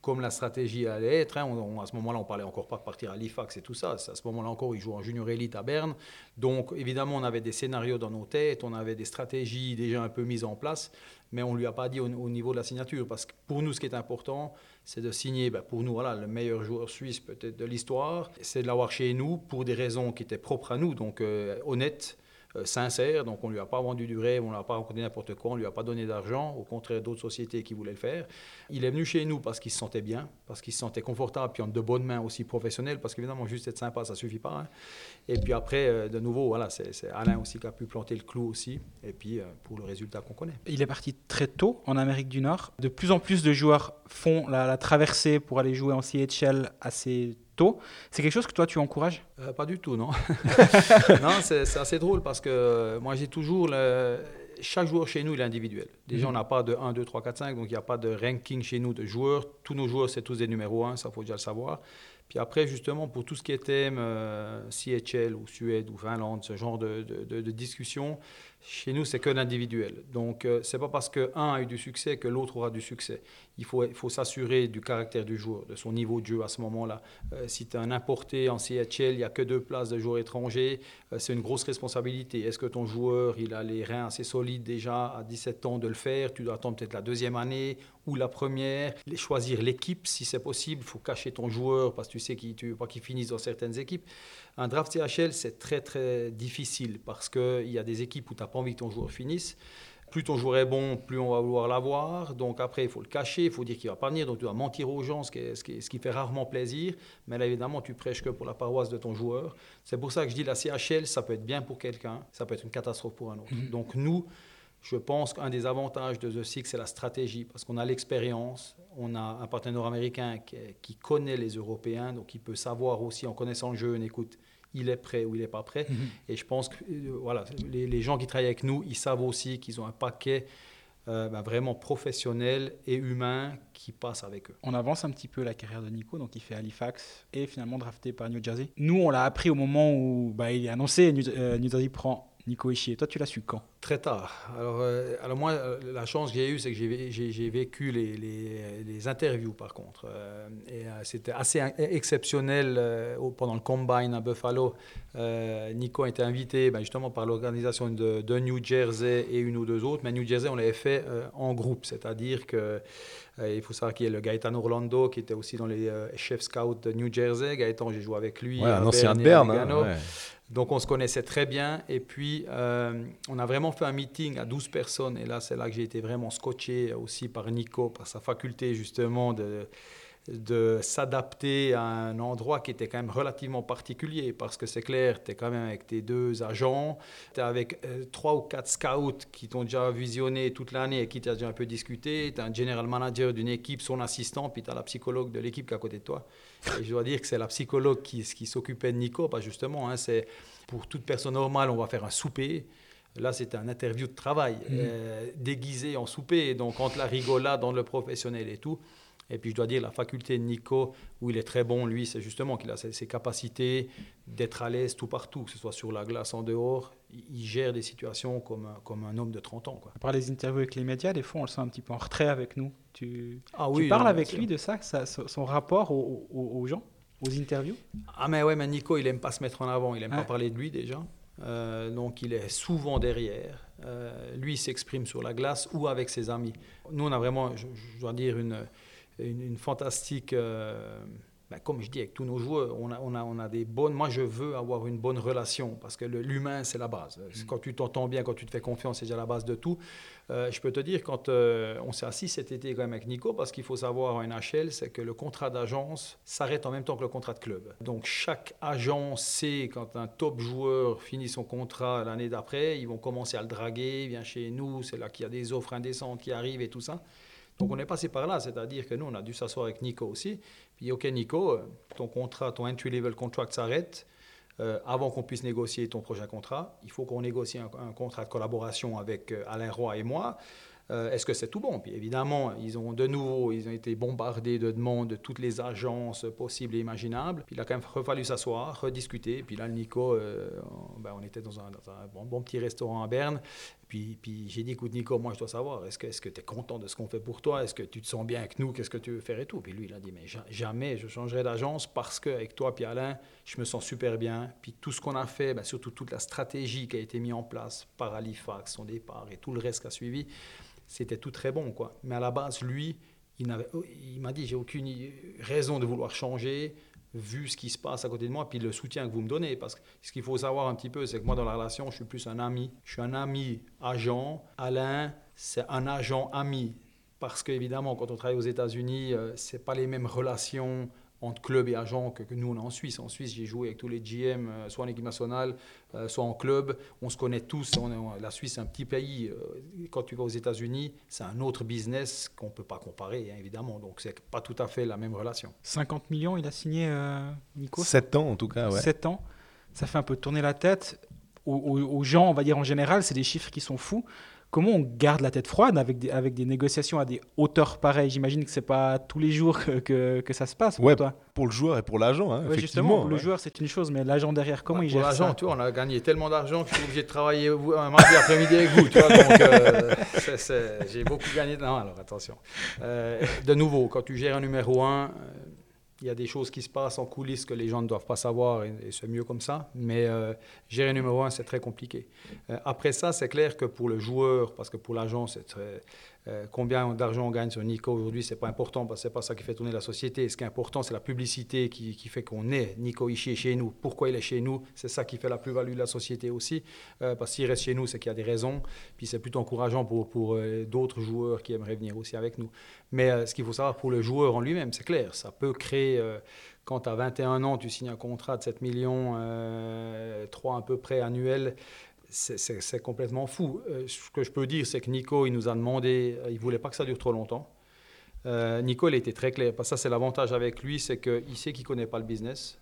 comme la stratégie allait être. hein. On- à ce moment-là, on parlait encore pas de partir à l'IFAX et tout ça. À ce moment-là encore, il joue en junior élite à Berne. Donc évidemment, on avait des scénarios dans nos têtes, on avait des stratégies déjà un peu mises en place, mais on lui a pas dit au, au niveau de la signature. Parce que pour nous, ce qui est important, c'est de signer, ben, pour nous, voilà, le meilleur joueur suisse peut-être de l'histoire. C'est de l'avoir chez nous pour des raisons qui étaient propres à nous, donc euh, honnêtes, euh, sincères. Donc on lui a pas vendu du rêve, on ne lui a pas raconté n'importe quoi, on lui a pas donné d'argent, au contraire d'autres sociétés qui voulaient le faire. Il est venu chez nous parce qu'il se sentait bien, parce qu'il se sentait confortable, puis en de bonnes mains aussi professionnelles, parce qu'évidemment, juste être sympa, ça suffit pas. hein. Et puis après, euh, de nouveau, voilà, c'est Alain aussi qui a pu planter le clou aussi, et puis euh, pour le résultat qu'on connaît. Il est parti très tôt en Amérique du Nord. De plus en plus de joueurs font la, la traversée pour aller jouer en CHL assez tôt. C'est quelque chose que toi tu encourages? Euh, pas du tout, non. non, c'est assez drôle parce que euh, moi j'ai toujours le... Chaque joueur chez nous il est individuel. Déjà, on n'a pas de 1, 2, 3, 4, 5, donc il n'y a pas de ranking chez nous de joueurs. Tous nos joueurs, c'est tous des numéros 1, ça faut déjà le savoir. Puis après, justement, pour tout ce qui est thème euh, CHL ou Suède ou Finlande, ce genre de, de, de- de discussion, chez nous, c'est que l'individuel. Donc, euh, c'est pas parce qu'un a eu du succès que l'autre aura du succès. Il faut, il faut s'assurer du caractère du joueur, de son niveau de jeu à ce moment-là. Euh, si tu es un importé en CHL, il n'y a que deux places de joueurs étrangers, euh, c'est une grosse responsabilité. Est-ce que ton joueur, il a les reins assez solides déjà à 17 ans de le faire? Tu dois attendre peut-être la deuxième année ou la première. Choisir l'équipe si c'est possible. Il faut cacher ton joueur parce que tu sais qu'il tu veux pas qu'il finisse dans certaines équipes. Un draft CHL, c'est très très difficile parce qu'il y a des équipes où tu n'as pas envie que ton joueur finisse. Plus ton joueur est bon, plus on va vouloir l'avoir. Donc après, il faut le cacher, il faut dire qu'il ne va pas venir. Donc tu dois mentir aux gens, ce qui, est- ce qui est- ce qui fait rarement plaisir. Mais là, évidemment, tu prêches que pour la paroisse de ton joueur. C'est pour ça que je dis la CHL, ça peut être bien pour quelqu'un, ça peut être une catastrophe pour un autre. Donc nous, je pense qu'un des avantages de The Six, c'est la stratégie, parce qu'on a l'expérience, on a un partenaire nord-américain qui, qui connaît les Européens, donc il peut savoir aussi, en connaissant le jeu, écoute, il est prêt ou il n'est pas prêt. Et je pense que euh, voilà, les, les gens qui travaillent avec nous, ils savent aussi qu'ils ont un paquet euh, ben, vraiment professionnel et humain qui passe avec eux. On avance un petit peu la carrière de Nico, donc il fait Halifax et finalement drafté par New Jersey. Nous, on l'a appris au moment où bah, il est annoncé, New, euh, New Jersey prend Nico Ishier. Toi, tu l'as su quand? Très tard. Alors, euh, alors moi, euh, la chance que j'ai eue, c'est que j'ai- j'ai j'ai vécu les, les- les interviews, par contre. Euh, et euh, c'était assez in- exceptionnel euh, pendant le Combine à Buffalo. Euh, Nico a été invité ben, justement par l'organisation de, de New Jersey et une ou deux autres. Mais New Jersey, on l'avait fait euh, en groupe, c'est-à-dire que euh, il faut savoir qu'il y a le Gaetano Orlando qui était aussi dans les euh, chefs scouts de New Jersey. Gaëtan, j'ai joué avec lui. Ouais, un ancien de Berne Donc on se connaissait très bien. Et puis euh, on a vraiment fait un meeting à 12 personnes. Et là c'est là que j'ai été vraiment scotché aussi par Nico, par sa faculté justement de, de s'adapter à un endroit qui était quand même relativement particulier. Parce que c'est clair, tu es quand même avec tes deux agents, tu es avec euh, trois ou quatre scouts qui t'ont déjà visionné toute l'année et qui t'ont déjà un peu discuté, tu as un general manager d'une équipe, son assistant, puis tu as la psychologue de l'équipe qui est à côté de toi. Et je dois dire que c'est la psychologue qui, qui s'occupait de Nico, que justement, hein, c'est pour toute personne normale, on va faire un souper. Là, c'était un interview de travail, euh, déguisé en souper, donc entre la rigolade, dans le professionnel et tout. Et puis, je dois dire, la faculté de Nico, où il est très bon, lui, c'est justement qu'il a ses, ses capacités d'être à l'aise tout partout, que ce soit sur la glace, en dehors. Il, gère des situations comme, un- comme un homme de 30 ans. Quoi. À part les interviews avec les médias, des fois, on le sent un petit peu en retrait avec nous. Tu, Ah tu parles non, avec lui de ça, ça- son rapport aux, gens, aux interviews? Ah mais ouais, mais Nico, il aime pas se mettre en avant, il aime pas parler de lui déjà. Euh, donc il est souvent derrière. Euh, lui, il s'exprime sur la glace ou avec ses amis. Nous, on a vraiment, je, je dois dire, une, une, une fantastique euh, ben, comme je dis avec tous nos joueurs, on a, on, a, on a des bonnes. Moi, je veux avoir une bonne relation parce que l'humain, c'est la base. Mm. Quand tu t'entends bien, quand tu te fais confiance, c'est déjà la base de tout. Euh, je peux te dire, quand euh, on s'est assis cet été quand même avec Nico, parce qu'il faut savoir en NHL, c'est que le contrat d'agence s'arrête en même temps que le contrat de club. Donc chaque agent sait quand un top joueur finit son contrat l'année d'après, ils vont commencer à le draguer, il vient chez nous, c'est là qu'il y a des offres indécentes qui arrivent et tout ça. Donc on est passé par là, c'est-à-dire que nous, on a dû s'asseoir avec Nico aussi. Puis, OK, Nico, ton contrat, ton entry-level contract s'arrête. Euh, avant qu'on puisse négocier ton prochain contrat, il faut qu'on négocie un, contrat de collaboration avec euh, Alain Roy et moi. Euh, Est-ce que c'est tout bon? Puis évidemment, ils ont de nouveau, ils ont été bombardés de demandes de toutes les agences possibles et imaginables. Puis il a quand même fallu s'asseoir, rediscuter. Puis là, Nico, on, ben, on était dans un, bon petit restaurant à Berne. Puis, j'ai dit, écoute Nico, moi je dois savoir, est-ce que tu es content de ce qu'on fait pour toi? Est-ce que tu te sens bien avec nous? Qu'est-ce que tu veux faire et tout? Puis lui, il a dit, mais ja- jamais je changerai d'agence parce qu'avec toi, puis Alain, je me sens super bien. Puis tout ce qu'on a fait, ben, surtout toute la stratégie qui a été mise en place par Halifax, son départ et tout le reste qui a suivi, c'était tout très bon. Mais à la base, lui, il m'a dit, j'ai aucune raison de vouloir changer vu ce qui se passe à côté de moi, puis le soutien que vous me donnez. Parce que ce qu'il faut savoir un petit peu, c'est que moi, dans la relation, je suis plus un ami. Je suis un ami agent. Alain, c'est un agent ami. Parce qu'évidemment, quand on travaille aux États-Unis, euh, c'est pas les mêmes relations entre club et agent que, que nous on a en Suisse. En Suisse, j'ai joué avec tous les GM, euh, soit en équipe nationale, euh, soit en club. On se connaît tous. On est- on- la Suisse, c'est un petit pays. Euh, Quand tu vas aux États-Unis, c'est un autre business qu'on peut pas comparer, hein, évidemment. Donc, c'est pas tout à fait la même relation. 50 millions, il a signé euh, Nico 7 ans en tout cas, ouais. 7 ans. Ça fait un peu tourner la tête. Aux, aux- aux gens, on va dire en général, c'est des chiffres qui sont fous. Comment on garde la tête froide avec des, avec des négociations à des hauteurs pareilles? J'imagine que c'est pas tous les jours que, que, que ça se passe pour Ouais, toi. Pour le joueur et pour l'agent, hein, Ouais, effectivement. justement, le ouais. joueur c'est une chose, mais l'agent derrière, comment il pour gère tu vois, on a gagné tellement d'argent que je suis obligé de travailler un mardi après-midi avec vous. Tu vois, donc, euh, j'ai beaucoup gagné. Non, alors attention. Euh, de nouveau, quand tu gères un numéro un, euh, il y a des choses qui se passent en coulisses que les gens ne doivent pas savoir et, c'est mieux comme ça. Mais euh, gérer numéro un, c'est très compliqué. Euh, après ça, c'est clair que pour le joueur, parce que pour l'agent, c'est très. Euh, combien d'argent on gagne sur Nico aujourd'hui, c'est pas important parce que c'est pas ça qui fait tourner la société. Ce qui est important, c'est la publicité qui, fait qu'on est Nico Ishii chez nous. Pourquoi il est chez nous? C'est ça qui fait la plus-value de la société aussi. Euh, parce qu'il reste chez nous, c'est qu'il y a des raisons. Puis c'est plutôt encourageant pour, pour euh, d'autres joueurs qui aimeraient venir aussi avec nous. Mais ce qu'il faut savoir pour le joueur en lui-même, c'est clair, ça peut créer. quand tu as 21 ans, tu signes un contrat de 7 millions, euh, 3 à peu près annuels, c'est- complètement fou. Euh, ce que je peux dire, c'est que Nico, il nous a demandé, euh, il voulait pas que ça dure trop longtemps. Euh, Nico, il était très clair. Parce que ça, c'est l'avantage avec lui, c'est qu'il sait qu'il connaît pas le business.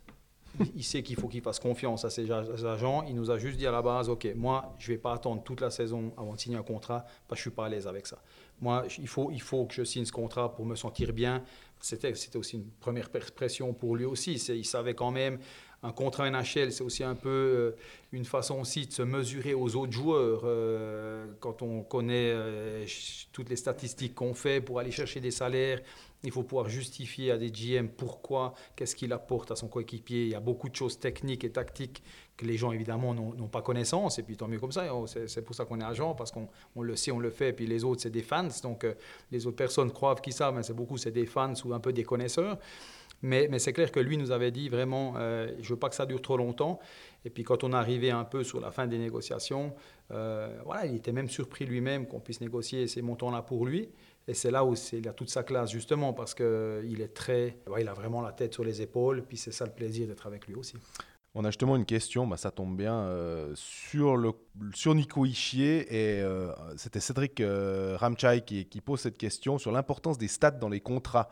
Il- sait qu'il faut qu'il fasse confiance à ses agents. Il nous a juste dit à la base, OK, moi, je vais pas attendre toute la saison avant de signer un contrat parce que je suis pas à l'aise avec ça. Moi, il faut, il faut que je signe ce contrat pour me sentir bien. C'était, aussi une première pression pour lui aussi. Il savait quand même, un contrat NHL, c'est aussi un peu euh, une façon aussi de se mesurer aux autres joueurs. Euh, quand on connaît euh, toutes les statistiques qu'on fait pour aller chercher des salaires, il faut pouvoir justifier à des GM pourquoi, qu'est-ce qu'il apporte à son coéquipier. Il y a beaucoup de choses techniques et tactiques que les gens, évidemment, n'ont pas connaissance. Et puis, tant mieux comme ça. C'est pour ça qu'on est agent, parce qu'on on le sait, on le fait. Et puis, les autres, c'est des fans. Donc, les autres personnes croient qu'ils savent, mais c'est beaucoup, c'est des fans ou un peu des connaisseurs. Mais, c'est clair que lui nous avait dit vraiment, euh, je veux pas que ça dure trop longtemps. Et puis quand on arrivait un peu sur la fin des négociations, euh, voilà, il était même surpris lui-même qu'on puisse négocier ces montants-là pour lui. Et c'est là où il a toute sa classe justement parce qu'il est très, il a vraiment la tête sur les épaules. Puis c'est ça le plaisir d'être avec lui aussi. On a justement une question, bah, ça tombe bien, euh, sur Nico Ischier. Et euh, c'était Cédric euh, Ramchai qui, qui pose cette question sur l'importance des stats dans les contrats.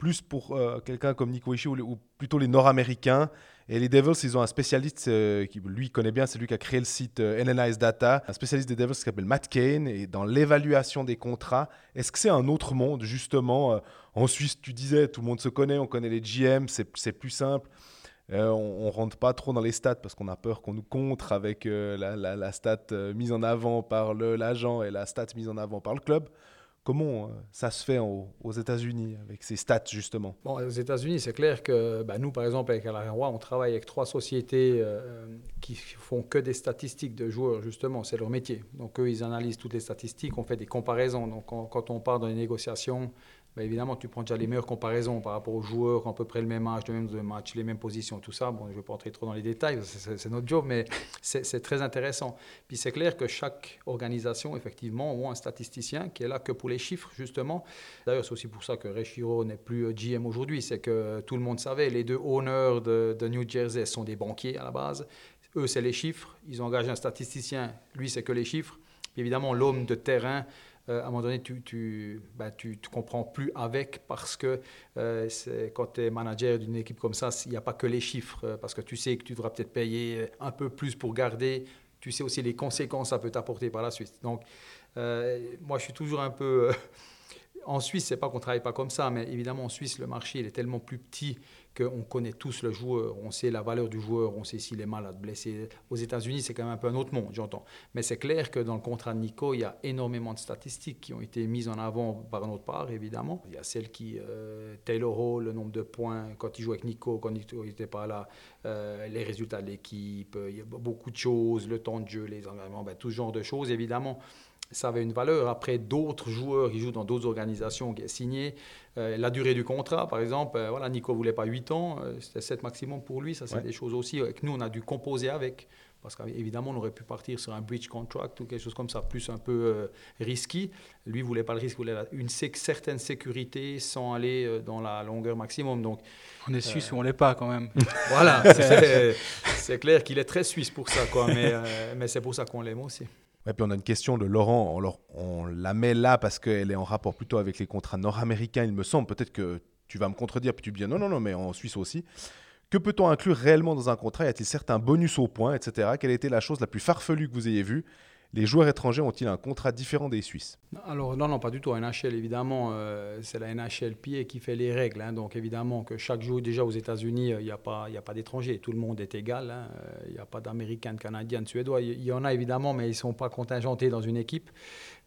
Plus pour euh, quelqu'un comme Nico Ishii ou, plutôt les Nord-Américains. Et les Devils, ils ont un spécialiste euh, qui, lui, connaît bien, c'est lui qui a créé le site euh, Analyze Data, un spécialiste des Devils qui s'appelle Matt Kane. Et dans l'évaluation des contrats, est-ce que c'est un autre monde, justement euh, En Suisse, tu disais, tout le monde se connaît, on connaît les GM, c'est plus simple. On, on rentre pas trop dans les stats parce qu'on a peur qu'on nous contre avec la, la- stat mise en avant par l'agent et la stat mise en avant par le club. Comment euh, ça se fait aux États-Unis avec ces stats justement? Aux États-Unis, c'est clair que bah, nous, par exemple, avec Alain on travaille avec trois sociétés euh, qui font que des statistiques de joueurs, justement, c'est leur métier. Donc, eux, ils analysent toutes les statistiques, on fait des comparaisons. Donc, quand on part dans les négociations, bah, évidemment, tu prends déjà les meilleures comparaisons par rapport aux joueurs à peu près le même âge, le même match, les mêmes positions, tout ça. Bon, je ne vais pas entrer trop dans les détails, c'est notre job, mais c'est très intéressant. Puis c'est clair que chaque organisation, effectivement, a un statisticien qui est là que pour les chiffres, justement. D'ailleurs, c'est aussi pour ça que Reshiro n'est plus euh, GM aujourd'hui. C'est que tout le monde savait, les deux owners de, de New Jersey sont des banquiers à la base. Eux, c'est les chiffres. Ils ont engagé un statisticien. Lui, c'est que les chiffres. Puis évidemment, l'homme de terrain euh, à un moment donné, tu ne ben, tu, comprends plus avec parce que euh, quand tu es manager d'une équipe comme ça, il n'y a pas que les chiffres, euh, parce que tu sais que tu devras peut-être payer un peu plus pour garder. Tu sais aussi les conséquences que ça peut t'apporter par la suite. Donc, moi, je suis toujours un peu... en Suisse, c'est pas qu'on travaille pas comme ça, mais évidemment, en Suisse, le marché il est tellement plus petit qu'on connaît tous le joueur, on sait la valeur du joueur, on sait s'il est malade, blessé. Aux États-Unis, c'est quand même un peu un autre monde, j'entends. Mais c'est clair que dans le contrat de Nico, il y a énormément de statistiques qui ont été mises en avant par notre part, évidemment. Il y a celles qui, euh, Taylor Hall, le nombre de points quand il joue avec Nico, quand Nico n'était pas là, euh, les résultats de l'équipe, il y a beaucoup de choses, le temps de jeu, les engagements, ben, tout ce genre de choses, évidemment ça avait une valeur. Après, d'autres joueurs qui jouent dans d'autres organisations qui ont signé, euh, la durée du contrat, par exemple, euh, voilà, Nico ne voulait pas 8 ans, euh, c'était 7 maximum pour lui. Ça, c'est des choses aussi que nous, on a dû composer avec. Parce qu'évidemment, on aurait pu partir sur un bridge contract ou quelque chose comme ça, plus un peu risqué. Lui ne voulait pas le risque, il voulait une certaine sécurité sans aller dans la longueur maximum. Donc, on est suisse ou on l'est pas quand même. voilà, c'est clair qu'il est très suisse pour ça, quoi, mais, mais c'est pour ça qu'on l'aime aussi. Et puis on a une question de Laurent, on, la met là parce qu'elle est en rapport plutôt avec les contrats nord-américains, il me semble. Peut-être que tu vas me contredire, puis tu dis non, non, non, mais en Suisse aussi. Que peut-on inclure réellement dans un contrat? Y a-t-il certains bonus au point, etc. Quelle été la chose la plus farfelue que vous ayez vue? Les joueurs étrangers ont-ils un contrat différent des Suisses? Alors non, non, pas du tout. NHL, évidemment, euh, c'est la NHLPA qui fait les règles. Hein. donc évidemment que chaque joueur, déjà aux États-Unis, euh, il n'y a pas, pas d'étrangers. Tout le monde est égal. Hein. Euh, il n'y a pas d'Américains, de Canadiens, de Suédois. Il y en a évidemment, mais ils ne sont pas contingentés dans une équipe.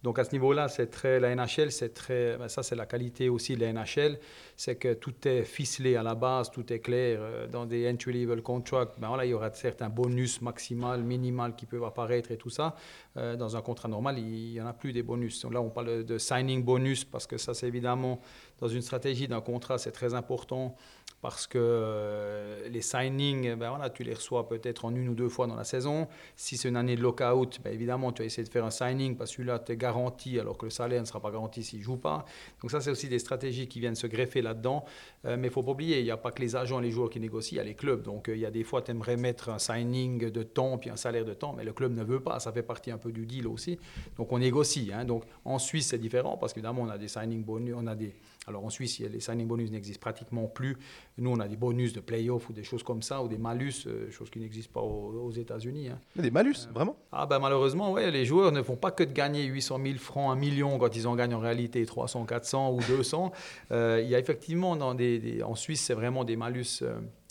Donc à ce niveau-là, c'est très la NHL, c'est très ben, ça c'est la qualité aussi de la NHL, c'est que tout est ficelé à la base, tout est clair euh, dans des entry level contracts. Ben voilà, il y aura certains bonus maximal, minimal qui peuvent apparaître et tout ça. Euh, dans un contrat normal, il y en a plus des bonus. Là, on parle de signing bonus parce que ça c'est évidemment dans une stratégie d'un contrat, c'est très important parce que euh, les signings, ben voilà, tu les reçois peut-être en une ou deux fois dans la saison. Si c'est une année de lockout, ben évidemment, tu vas essayer de faire un signing parce que celui-là, tu es garanti alors que le salaire ne sera pas garanti s'il ne joue pas. Donc ça, c'est aussi des stratégies qui viennent se greffer là-dedans. Euh, mais il ne faut pas oublier, il n'y a pas que les agents les joueurs qui négocient, il y a les clubs. Donc euh, il y a des fois, tu aimerais mettre un signing de temps puis un salaire de temps, mais le club ne veut pas. Ça fait partie un peu du deal aussi. Donc on négocie. Hein. Donc en Suisse, c'est différent parce qu'évidemment, on a des signing bonus, on a des alors en Suisse, les signing bonus n'existent pratiquement plus. Nous, on a des bonus de playoff ou des choses comme ça, ou des malus, euh, choses qui n'existent pas aux, États-Unis. Hein. Des malus, euh, vraiment Ah ben malheureusement, ouais, les joueurs ne font pas que de gagner 800 000 francs, 1 million quand ils en gagnent en réalité 300, 400 ou 200. Euh, il y a effectivement, dans des, en Suisse, c'est vraiment des malus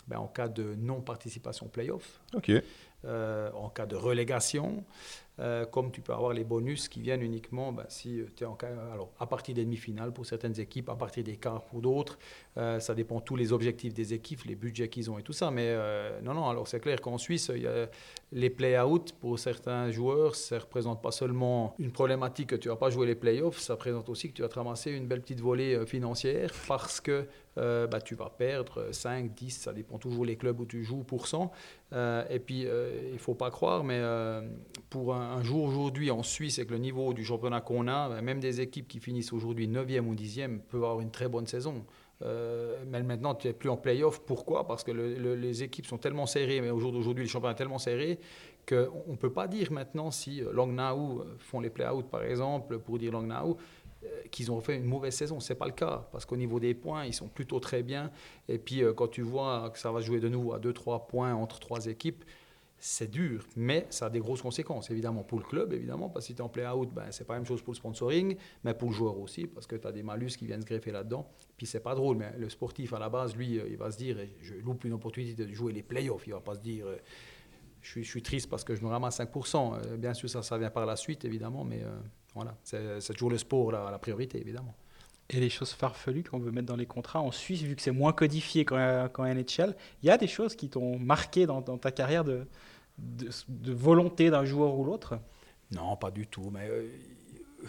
ben, en cas de non-participation playoff. Ok. en cas de relégation. Euh, comme tu peux avoir les bonus qui viennent uniquement ben, si euh, tu es en alors, à partir des demi-finales pour certaines équipes, à partir des quarts pour d'autres. Euh, ça dépend tous les objectifs des équipes, les budgets qu'ils ont et tout ça. Mais non, non, alors c'est clair qu'en Suisse, les play-out pour certains joueurs, ça ne représente pas seulement une problématique que tu ne vas pas jouer les play-offs, ça représente aussi que tu vas te ramasser une belle petite volée financière parce que bah, tu vas perdre 5, 10, ça dépend toujours les clubs où tu joues, pour cent. et puis, il ne faut pas croire, mais pour un un jour aujourd'hui en Suisse, avec le niveau du championnat qu'on a, ben, même des équipes qui finissent aujourd'hui 9e ou 10e peuvent avoir une très bonne saison. Euh, mais maintenant, tu n'es plus en play-off. Pourquoi? Parce que les équipes sont tellement serrées, mais au jour d'aujourd'hui, le championnat est tellement serré qu'on ne peut pas dire maintenant si euh, Langnau euh, font les play-out, par exemple, pour dire Langnau, qu'ils ont fait une mauvaise saison. Ce n'est pas le cas, parce qu'au niveau des points, ils sont plutôt très bien. Et puis, quand tu vois que ça va jouer de nouveau à 2-3 points entre trois équipes, c'est dur, mais ça a des grosses conséquences, évidemment, pour le club, évidemment, parce que si tu es en play-out, ben, c'est pas la même chose pour le sponsoring, mais pour le joueur aussi, parce que tu as des malus qui viennent se greffer là-dedans. Puis c'est pas drôle, mais le sportif, à la base, lui, euh, il va se dire, je loupe une opportunité de jouer les playoffs, il va pas se dire, euh, je suis, triste parce que je me ramasse 5%. Euh, bien sûr, ça, ça vient par la suite, évidemment, mais voilà, c'est toujours le sport la, priorité, évidemment. Et les choses farfelues qu'on veut mettre dans les contrats en Suisse, vu que c'est moins codifié qu'en NHL, il y a des choses qui t'ont marqué dans, dans ta carrière de, de, volonté d'un joueur ou l'autre? Non, pas du tout. Mais euh,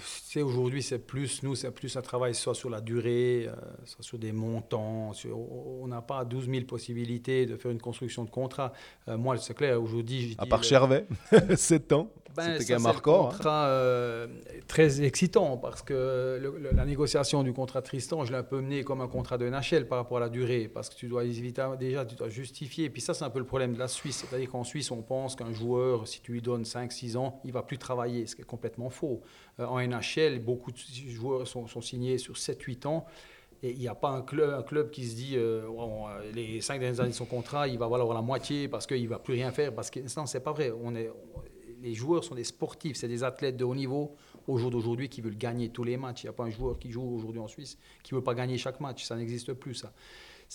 c'est aujourd'hui, c'est plus, nous, c'est plus un travail soit sur la durée, euh, soit sur des montants. Sur, on n'a pas 12 000 possibilités de faire une construction de contrat. Euh, moi, c'est clair, aujourd'hui. À part Chervet, 7 ans. Ben, C'était un contrat euh, très excitant parce que la négociation du contrat Tristan, je l'ai un peu mené comme un contrat de NHL par rapport à la durée parce que tu dois déjà tu dois justifier. Et puis ça, c'est un peu le problème de la Suisse. C'est-à-dire qu'en Suisse, on pense qu'un joueur, si tu lui donnes 5-6 ans, il va plus travailler, ce qui est complètement faux. Euh, en NHL, beaucoup de joueurs sont, signés sur 7-8 ans. Et il n'y a pas un club, un club qui se dit euh, les cinq dernières années de son contrat, il va avoir la moitié parce qu'il ne va plus rien faire. Parce que non, c'est pas vrai. On est, les joueurs sont des sportifs, c'est des athlètes de haut niveau au jour d'aujourd'hui qui veulent gagner tous les matchs. Il n'y a pas un joueur qui joue aujourd'hui en Suisse qui ne veut pas gagner chaque match. Ça n'existe plus, ça.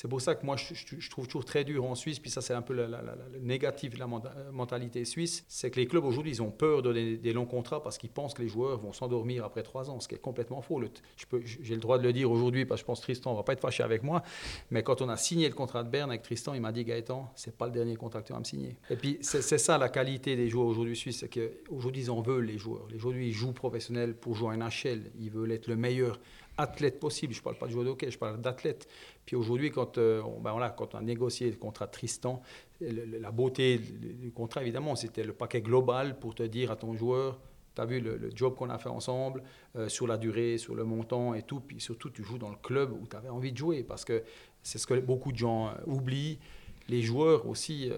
C'est pour ça que moi, je, trouve toujours très dur en Suisse, puis ça, c'est un peu le négatif de la euh, mentalité suisse, c'est que les clubs aujourd'hui, ils ont peur de donner des longs contrats parce qu'ils pensent que les joueurs vont s'endormir après trois ans, ce qui est complètement faux. J'ai le droit de le dire aujourd'hui parce que je pense que Tristan ne va pas être fâché avec moi, mais quand on a signé le contrat de Berne avec Tristan, il m'a dit Gaëtan, c'est pas le dernier contrat que tu vas me signer. Et puis, c'est ça la qualité des joueurs aujourd'hui suisses, c'est qu'aujourd'hui, ils en veulent, les joueurs. Aujourd'hui, ils jouent professionnels pour jouer en NHL, ils veulent être le meilleur athlète possible. Je ne parle pas de joueur de hockey, je parle d'athlète. Puis aujourd'hui, quand, euh, on, ben voilà, quand on a négocié le contrat Tristan, la beauté du contrat, évidemment, c'était le paquet global pour te dire à ton joueur, tu as vu le, job qu'on a fait ensemble, euh, sur la durée, sur le montant et tout. Puis surtout, tu joues dans le club où tu avais envie de jouer. Parce que c'est ce que beaucoup de gens euh, oublient. Les joueurs aussi,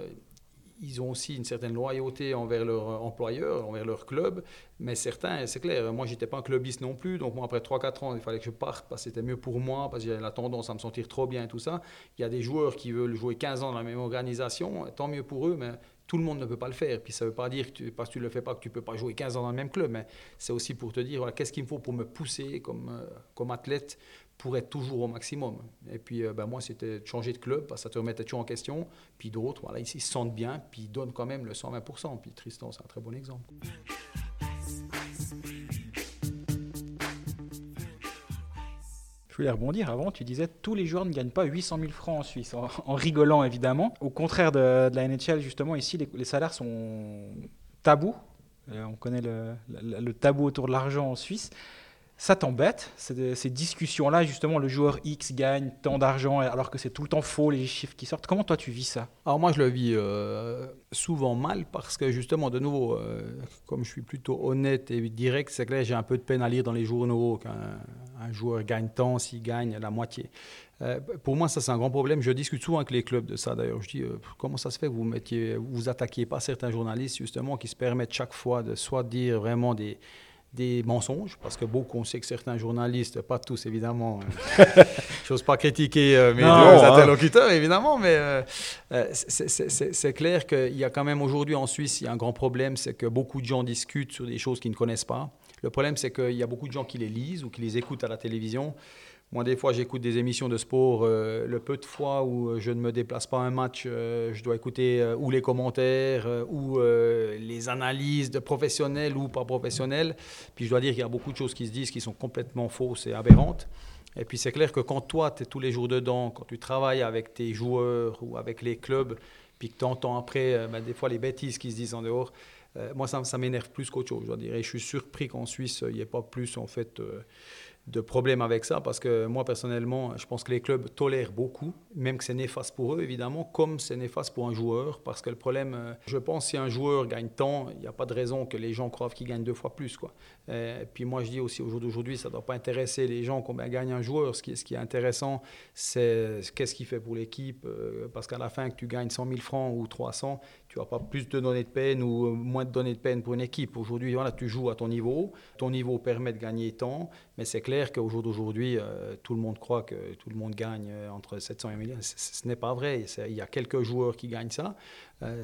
ils ont aussi une certaine loyauté envers leur employeur, envers leur club. Mais certains, c'est clair, moi, j'étais pas un clubiste non plus. Donc, moi, après 3-4 ans, il fallait que je parte parce que c'était mieux pour moi, parce que j'avais la tendance à me sentir trop bien et tout ça. Il y a des joueurs qui veulent jouer 15 ans dans la même organisation, tant mieux pour eux, mais tout le monde ne peut pas le faire. Puis ça ne veut pas dire que parce que tu ne le fais pas que tu ne peux pas jouer 15 ans dans le même club, mais c'est aussi pour te dire qu'est-ce qu'il me faut pour me pousser comme, euh, comme athlète pour être toujours au maximum. Et puis, euh, ben, moi, c'était de changer de club, parce que ça te remettait toujours en question. Puis d'autres, voilà, ils, se sentent bien, puis ils donnent quand même le 120%. Puis Tristan, c'est un très bon exemple. Je voulais rebondir avant, tu disais tous les joueurs ne gagnent pas 800 000 francs en Suisse, en, rigolant évidemment. Au contraire de, la NHL, justement, ici, les, salaires sont tabous. Euh, on connaît le tabou autour de l'argent en Suisse ça t'embête, ces discussions-là, justement, le joueur X gagne tant d'argent alors que c'est tout le temps faux, les chiffres qui sortent. Comment toi tu vis ça? Alors moi je le vis euh, souvent mal parce que justement, de nouveau, euh, comme je suis plutôt honnête et direct, c'est que j'ai un peu de peine à lire dans les journaux qu'un joueur gagne tant s'il gagne la moitié. Euh, pour moi, ça c'est un grand problème. Je discute souvent avec les clubs de ça d'ailleurs. Je dis comment ça se fait que vous mettiez, vous attaquiez pas certains journalistes justement qui se permettent chaque fois de soit dire vraiment des des mensonges, parce que beaucoup, on sait que certains journalistes, pas tous évidemment, euh, je n'ose pas critiquer euh, mes hein. interlocuteurs évidemment, mais euh, c'est clair qu'il y a quand même aujourd'hui en Suisse, il y a un grand problème, c'est que beaucoup de gens discutent sur des choses qu'ils ne connaissent pas. Le problème, c'est qu'il y a beaucoup de gens qui les lisent ou qui les écoutent à la télévision. Moi, des fois, j'écoute des émissions de sport. Euh, le peu de fois où euh, je ne me déplace pas à un match, euh, je dois écouter ou les commentaires ou les analyses de professionnels ou pas professionnels. Puis je dois dire qu'il y a beaucoup de choses qui se disent qui sont complètement fausses et aberrantes. Et puis c'est clair que quand toi, tu es tous les jours dedans, quand tu travailles avec tes joueurs ou avec les clubs, puis que tu entends après, ben, des fois, les bêtises qui se disent en dehors, moi, ça, ça m'énerve plus qu'autre chose, je dois dire. Et je suis surpris qu'en Suisse, il n'y ait pas plus, en fait de problèmes avec ça parce que moi personnellement, je pense que les clubs tolèrent beaucoup, même que c'est néfaste pour eux évidemment, comme c'est néfaste pour un joueur parce que le problème, euh, je pense si un joueur gagne tant, il n'y a pas de raison que les gens croient qu'il gagne deux fois plus quoi. Et puis moi je dis aussi au jour d'aujourd'hui, ça ne doit pas intéresser les gens combien gagne un joueur. Ce qui, ce qui est intéressant, c'est qu'est-ce qu'il fait pour l'équipe euh, parce qu'à la fin que tu gagnes 100 000 francs ou 300, tu vas pas plus de données de peine ou euh, moins de données de peine pour une équipe. Aujourd'hui, voilà, tu joues à ton niveau, ton niveau permet de gagner tant, mais c'est clair qu'au jour d'aujourd'hui, euh, tout le monde croit que tout le monde gagne euh, entre 700 et 1 million. Ce, n'est pas vrai. Il y a quelques joueurs qui gagnent ça,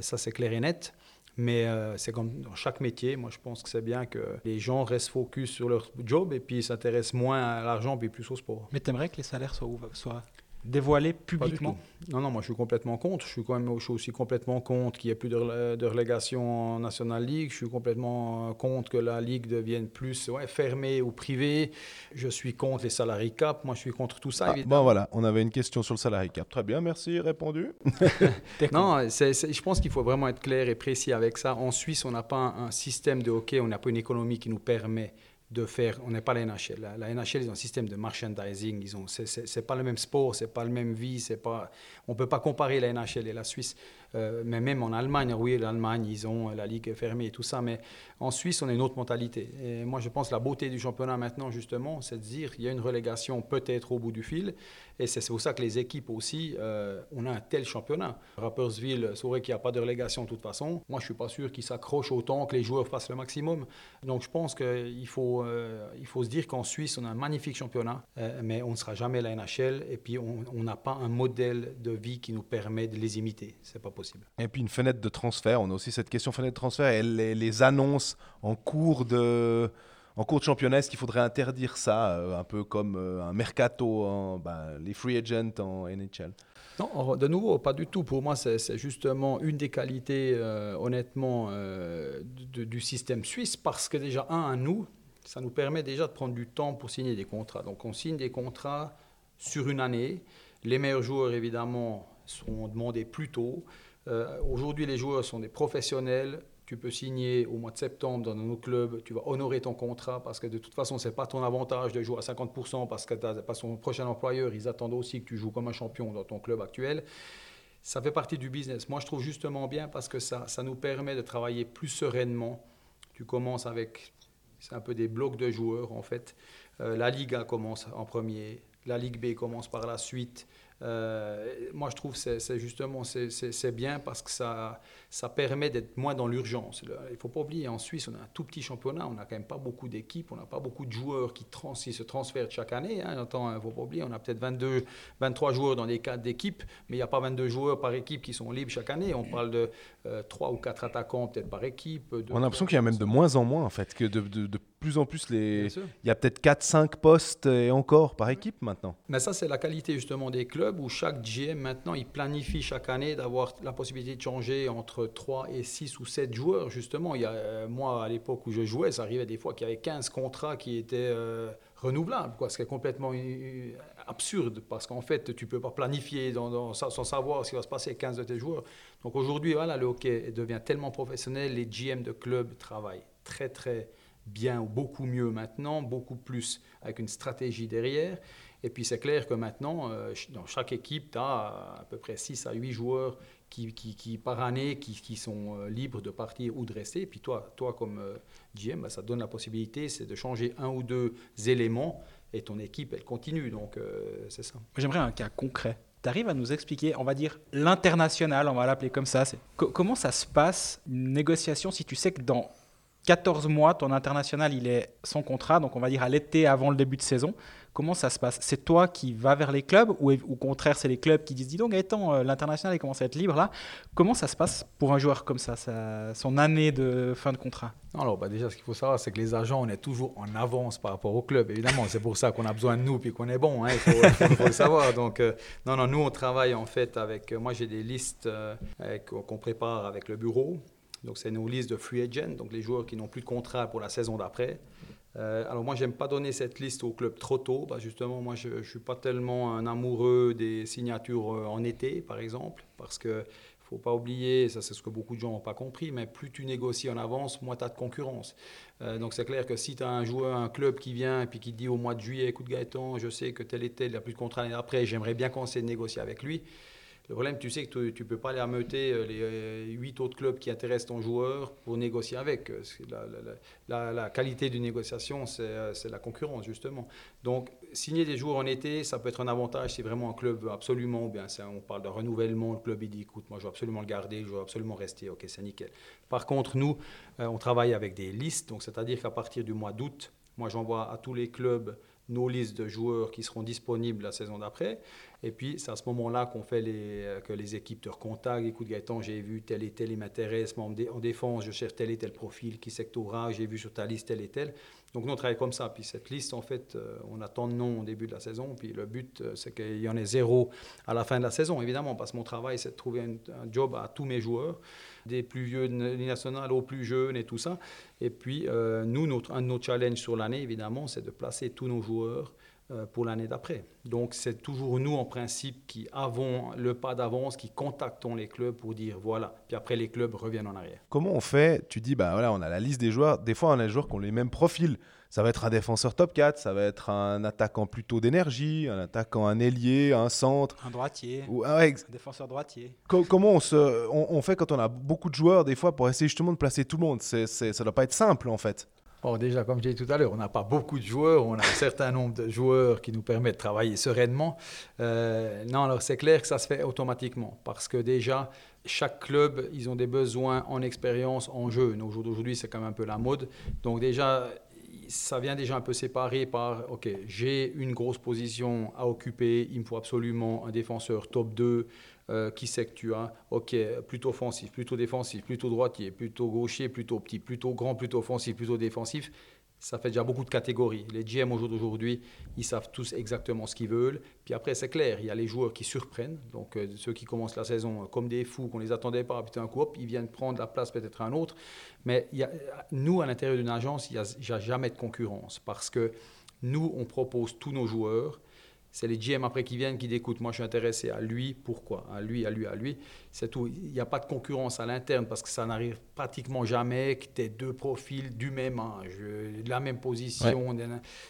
ça c'est clair et net. Mais c'est comme dans chaque métier, moi je pense que c'est bien que les gens restent focus sur leur job et puis s'intéressent moins à l'argent puis plus au sport. Mais tu aimerais que les salaires soient dévoiler publiquement Non, non, moi je suis complètement contre. Je suis, quand même, aussi complètement contre qu'il n'y ait plus de, de, relégation en National League. Je suis complètement contre que la Ligue devienne plus ouais, fermée ou privée. Je suis contre les salariés cap. Moi je suis contre tout ça. Ah, bon voilà, on avait une question sur le salarié cap. Très bien, merci, répondu. non, je pense qu'il faut vraiment être clair et précis avec ça. En Suisse, on n'a pas un, un système de hockey, on n'a pas une économie qui nous permet de faire. On n'est pas la NHL. La, la, NHL, ils ont un système de merchandising. Ils ont. C'est pas le même sport, c'est pas le même vie. C'est pas. On peut pas comparer la NHL et la Suisse. Euh, mais même en Allemagne, oui, l'Allemagne, ils ont la ligue fermée et tout ça. Mais en Suisse, on a une autre mentalité. Et moi, je pense que la beauté du championnat maintenant, justement, c'est de dire qu'il y a une relégation peut-être au bout du fil. Et c'est pour ça que les équipes aussi, euh, on a un tel championnat. Rappersville, vrai qu'il n'y a pas de relégation de toute façon. Moi, je ne suis pas sûr qu'ils s'accrochent autant que les joueurs fassent le maximum. Donc, je pense qu'il faut, euh, faut se dire qu'en Suisse, on a un magnifique championnat, euh, mais on ne sera jamais la NHL. Et puis, on n'a pas un modèle de vie qui nous permet de les imiter. C'est pas possible. Et puis, une fenêtre de transfert. On a aussi cette question fenêtre de transfert et les, les annonces en cours de en cours de championnat, est-ce qu'il faudrait interdire ça, euh, un peu comme euh, un mercato, en, ben, les free agents en NHL non, de nouveau, pas du tout. Pour moi, c'est justement une des qualités, euh, honnêtement, du système suisse, parce que déjà, un, à nous, ça nous permet déjà de prendre du temps pour signer des contrats. Donc, on signe des contrats sur une année. Les meilleurs joueurs, évidemment, sont demandés plus tôt. Aujourd'hui, les joueurs sont des professionnels tu peux signer au mois de septembre dans nos clubs, tu vas honorer ton contrat parce que de toute façon, ce n'est pas ton avantage de jouer à 50% parce que pas son prochain employeur, ils attendent aussi que tu joues comme un champion dans ton club actuel. Ça fait partie du business. Moi, je trouve justement bien parce que ça, ça nous permet de travailler plus sereinement. Tu commences avec, c'est un peu des blocs de joueurs en fait. Euh, la Liga commence en premier, la Ligue B commence par la suite. Euh, moi, je trouve que c'est justement c'est bien parce que ça, ça permet d'être moins dans l'urgence. Il ne faut pas oublier, en Suisse, on a un tout petit championnat, on n'a quand même pas beaucoup d'équipes, on n'a pas beaucoup de joueurs qui, trans, se transfèrent chaque année. Hein. Il ne faut pas oublier, on a peut-être 22, 23 joueurs dans les cadres d'équipe, mais il n'y a pas 22 joueurs par équipe qui sont libres chaque année. On parle de euh, 3 ou 4 attaquants peut-être par équipe. on a l'impression qu'il y a même de moins en moins, en fait, que de, de, plus en plus, les... il y a peut-être 4-5 postes et encore par équipe maintenant. Mais ça, c'est la qualité justement des clubs où chaque GM maintenant, il planifie chaque année d'avoir la possibilité de changer entre 3 et 6 ou 7 joueurs. Justement, il y a, euh, moi, à l'époque où je jouais, ça arrivait des fois qu'il y avait 15 contrats qui étaient euh, renouvelables, quoi, ce qui est complètement absurde parce qu'en fait, tu ne peux pas planifier sans savoir ce qui va se passer avec 15 de tes joueurs. Donc aujourd'hui, voilà, le hockey devient tellement professionnel, les GM de clubs travaillent très très bien ou beaucoup mieux maintenant, beaucoup plus avec une stratégie derrière. Et puis c'est clair que maintenant, euh, dans chaque équipe, tu as à peu près 6 à 8 joueurs qui, par année qui, sont euh, libres de partir ou de rester. Et puis toi, toi comme euh, GM, bah, ça donne la possibilité c'est de changer un ou deux éléments et ton équipe, elle continue. Donc c'est ça. J'aimerais un cas concret. Tu arrives à nous expliquer, on va dire, l'international, on va l'appeler comme ça. comment ça se passe, une négociation, si tu sais que dans 14 mois, ton international, il est sans contrat, donc on va dire à l'été avant le début de saison. Comment ça se passe? C'est toi qui vas vers les clubs ou au contraire, c'est les clubs qui disent Dis donc, étant euh, l'international, il commence à être libre là. Comment ça se passe pour un joueur comme ça, son année de fin de contrat? Alors, bah déjà, ce qu'il faut savoir, c'est que les agents, on est toujours en avance par rapport au club, évidemment. C'est pour ça qu'on a besoin de nous puis qu'on est bon, hein, il faut, le savoir. Donc, euh, non, non, nous, on travaille en fait avec. Euh, moi, j'ai des listes qu'on prépare avec le bureau. Donc, c'est nos listes de free agents, donc les joueurs qui n'ont plus de contrat pour la saison d'après. Euh, alors moi, j'aime pas donner cette liste au club trop tôt. justement, moi, je ne suis pas tellement un amoureux des signatures euh, en été, par exemple, parce que faut pas oublier, ça c'est ce que beaucoup de gens n'ont pas compris, mais plus tu négocies en avance, moins tu as de concurrence. Euh, donc c'est clair que si tu as un joueur, un club qui vient et puis qui dit au mois de juillet, écoute Gaëtan, je sais que tel et tel, il a plus de contrat l'année après, j'aimerais bien commencer de négocier avec lui. Le problème, tu sais que tu ne peux pas aller ameuter euh, les euh, huit autres clubs qui intéressent ton joueur pour négocier avec. La, la, qualité d'une négociation, euh, c'est la concurrence, justement. Donc, signer des joueurs en été, ça peut être un avantage si vraiment un club veut absolument, bien on parle de renouvellement, le club il dit, écoute, moi je veux absolument le garder, je veux absolument rester, ok, c'est nickel. Par contre, nous, on travaille avec des listes, donc c'est-à-dire qu'à partir du mois d'août, moi j'envoie à tous les clubs nos listes de joueurs qui seront disponibles la saison d'après. Et puis, c'est à ce moment-là qu'on fait les, euh, que les équipes te recontactent. Écoute, Gaëtan, j'ai vu tel et tel, il m'intéresse. En défense, je cherche tel et tel profil qui sectora. J'ai vu sur ta liste tel et tel. Donc, nous, on travaille comme ça. Puis, cette liste, en fait, euh, on a tant de noms au début de la saison. Puis, le but, euh, c'est qu'il y en ait zéro à la fin de la saison, évidemment, parce que mon travail, c'est de trouver un, job à tous mes joueurs, des plus vieux nationales aux plus jeunes et tout ça. Et puis, nous, notre, un de nos challenges sur l'année, évidemment, c'est de placer tous nos joueurs pour l'année d'après. Donc c'est toujours nous en principe qui avons le pas d'avance, qui contactons les clubs pour dire voilà. Puis après les clubs reviennent en arrière. Comment on fait? Tu dis bah voilà, on a la liste des joueurs. Des fois on a des joueurs qui ont les mêmes profils. ça va être un défenseur top 4, ça va être un attaquant plutôt d'énergie, un attaquant, un ailier, un centre. Un droitier, Ou, ah ouais, ex- un défenseur droitier. co- comment on, se, on, on fait quand on a beaucoup de joueurs, des fois, pour essayer justement de placer tout le monde? C'est, c'est- Ça doit pas être simple, en fait. Bon, déjà, comme j'ai dit tout à l'heure, on n'a pas beaucoup de joueurs, on a un certain nombre de joueurs qui nous permettent de travailler sereinement. Euh, non, alors c'est clair que ça se fait automatiquement parce que déjà, chaque club, ils ont des besoins en expérience, en jeu. Au jour d'aujourd'hui, c'est quand même un peu la mode. Donc déjà, ça vient déjà un peu séparé par, OK, j'ai une grosse position à occuper, il me faut absolument un défenseur top 2, euh, qui c'est que tu as Ok, plutôt offensif, plutôt défensif, plutôt droitier, plutôt gaucher, plutôt petit, plutôt grand, plutôt offensif, plutôt défensif. Ça fait déjà beaucoup de catégories. Les GM au jour d'aujourd'hui, ils savent tous exactement ce qu'ils veulent. Puis après, c'est clair, il y a les joueurs qui surprennent. Donc euh, ceux qui commencent la saison euh, comme des fous, qu'on les attendait pas, puis un coup, ils viennent prendre la place peut-être à un autre. Mais nous, à l'intérieur d'une agence, il n'y a jamais de concurrence parce que nous, on propose tous nos joueurs. C'est les GM après qui viennent qui écoute, moi je suis intéressé à lui, pourquoi? À lui, à lui, à lui. C'est tout. Il n'y a pas de concurrence à l'interne parce que ça n'arrive pratiquement jamais que tu aies deux profils du même âge, euh, de la même position.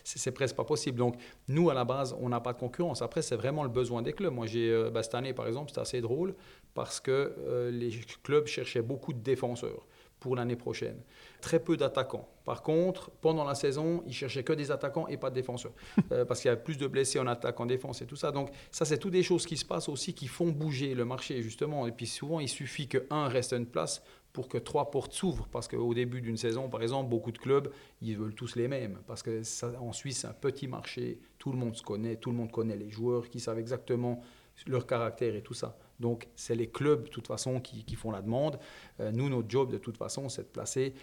C'est c'est presque pas possible. Donc, nous, à la base, on n'a pas de concurrence. Après, c'est vraiment le besoin des clubs. Moi, j'ai bah, cette année, par exemple, c'était assez drôle parce que euh, les clubs cherchaient beaucoup de défenseurs pour l'année prochaine. Très peu d'attaquants. Par contre, pendant la saison, ils cherchaient que des attaquants et pas de défenseurs. Euh, parce qu'il y a plus de blessés en attaque, en défense et tout ça. Donc ça, c'est toutes des choses qui se passent aussi qui font bouger le marché, justement. Et puis souvent, il suffit qu'un reste à une place pour que trois portes s'ouvrent. Parce qu'au début d'une saison, par exemple, beaucoup de clubs, ils veulent tous les mêmes. Parce que ça, en Suisse, c'est un petit marché. Tout le monde se connaît, tout le monde connaît les joueurs qui savent exactement leur caractère et tout ça. Donc, c'est les clubs, de toute façon, qui, qui font la demande. Euh, nous, notre job, de toute façon, c'est de placer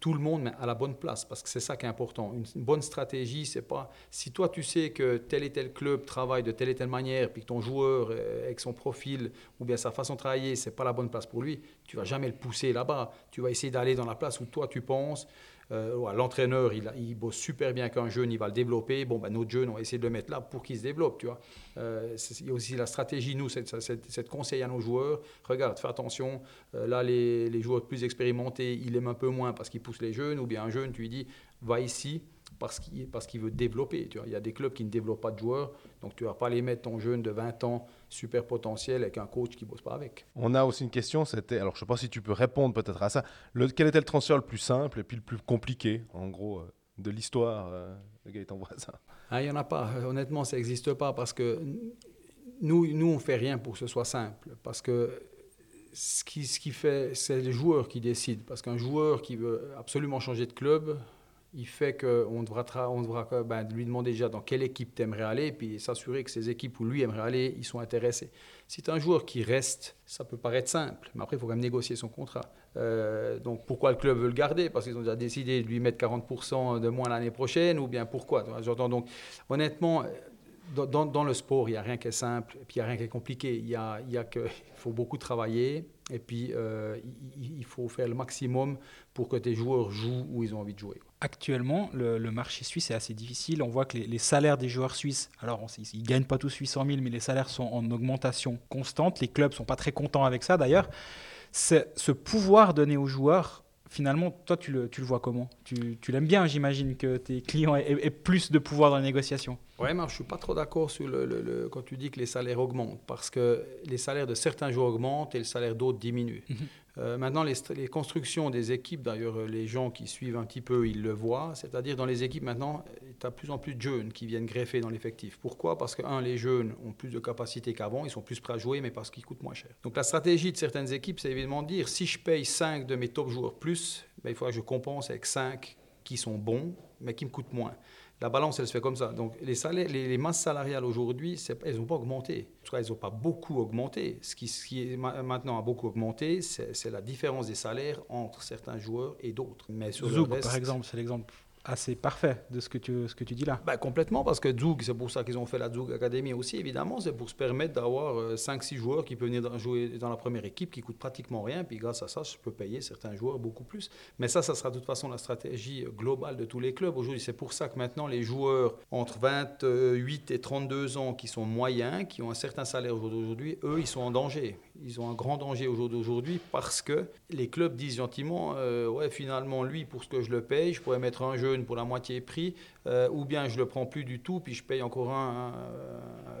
tout le monde à la bonne place, parce que c'est ça qui est important. Une, une bonne stratégie, c'est pas... Si toi, tu sais que tel et tel club travaille de telle et telle manière, puis que ton joueur, euh, avec son profil, ou bien sa façon de travailler, c'est pas la bonne place pour lui, tu vas jamais le pousser là-bas. Tu vas essayer d'aller dans la place où toi, tu penses. Euh, L'entraîneur, il, il bosse super bien qu'un jeune, il va le développer. Bon, ben, notre jeune, on va essayer de le mettre là pour qu'il se développe, tu vois. Euh, il y a aussi la stratégie, nous, de conseiller à nos joueurs, regarde, fais attention, euh, là, les, joueurs plus expérimentés, ils aiment un peu moins parce qu'ils poussent les jeunes, ou bien un jeune, tu lui dis, va ici parce qu'il parce qu'il veut développer, tu vois. Il y a des clubs qui ne développent pas de joueurs, donc tu ne vas pas les mettre ton jeune de 20 ans, super potentiel, avec un coach qui ne bosse pas avec. On a aussi une question, c'était, alors je sais pas si tu peux répondre peut-être à ça, le, quel était le transfert le plus simple et puis le plus compliqué, en gros, euh, de l'histoire euh, de Gaëtan Voisin? Ah, il n'y en a pas. Honnêtement, ça n'existe pas parce que nous, nous on ne fait rien pour que ce soit simple. Parce que ce qui, ce qui fait, c'est les joueurs qui décident. Parce qu'un joueur qui veut absolument changer de club, il fait qu'on devra, on devra ben, lui demander déjà dans quelle équipe tu aimerais aller, puis s'assurer que ces équipes où lui aimerait aller, ils sont intéressés. Si tu un joueur qui reste, ça peut paraître simple, mais après, il faut quand même négocier son contrat. Euh, donc pourquoi le club veut le garder? Parce qu'ils ont déjà décidé de lui mettre 40% de moins l'année prochaine, ou bien pourquoi? Donc, honnêtement, dans, le sport, il n'y a rien qui est simple, et puis il n'y a rien qui est compliqué. Il y a, y a faut beaucoup travailler, et puis euh, il faut faire le maximum pour que tes joueurs jouent où ils ont envie de jouer. Actuellement, le, le marché suisse est assez difficile. On voit que les, les salaires des joueurs suisses, alors on ils ne gagnent pas tous 800 000, mais les salaires sont en augmentation constante. Les clubs sont pas très contents avec ça d'ailleurs. Ce pouvoir donné aux joueurs, finalement, toi tu le, tu le vois comment? Tu, tu l'aimes bien, j'imagine, que tes clients aient, aient plus de pouvoir dans la négociation. Ouais, mais je suis pas trop d'accord sur le, le- le- quand tu dis que les salaires augmentent, parce que les salaires de certains joueurs augmentent et le salaire d'autres diminue. Euh, maintenant, les, st- les constructions des équipes, d'ailleurs, euh, les gens qui suivent un petit peu, ils le voient. C'est-à-dire, dans les équipes, maintenant, tu as plus en plus de jeunes qui viennent greffer dans l'effectif. Pourquoi? Parce que, un, les jeunes ont plus de capacité qu'avant, ils sont plus prêts à jouer, mais parce qu'ils coûtent moins cher. Donc, la stratégie de certaines équipes, c'est évidemment de dire si je paye 5 de mes top joueurs plus, ben, il faudra que je compense avec 5 qui sont bons, mais qui me coûtent moins. La balance, elle se fait comme ça. Donc, les, salaires, les, les masses salariales aujourd'hui, elles n'ont pas augmenté. En tout cas, elles n'ont pas beaucoup augmenté. Ce qui, ce qui est ma- maintenant a beaucoup augmenté, c'est la différence des salaires entre certains joueurs et d'autres. Mais sur le Zouk, reste- par exemple, c'est l'exemple assez parfait de ce que tu, ce que tu dis là. ben, complètement, parce que Zoug, c'est pour ça qu'ils ont fait la Zoug Academy aussi, évidemment, c'est pour se permettre d'avoir 5-6 joueurs qui peuvent venir jouer dans la première équipe, qui coûtent pratiquement rien, puis grâce à ça, je peux payer certains joueurs beaucoup plus. Mais ça, ça sera de toute façon la stratégie globale de tous les clubs aujourd'hui. C'est pour ça que maintenant, les joueurs entre 28 et 32 ans qui sont moyens, qui ont un certain salaire aujourd'hui, eux, ils sont en danger. Ils ont un grand danger au jour d'aujourd'hui parce que les clubs disent gentiment euh, Ouais, finalement, lui, pour ce que je le paye, je pourrais mettre un jeune pour la moitié prix, euh, ou bien je le prends plus du tout, puis je paye encore un,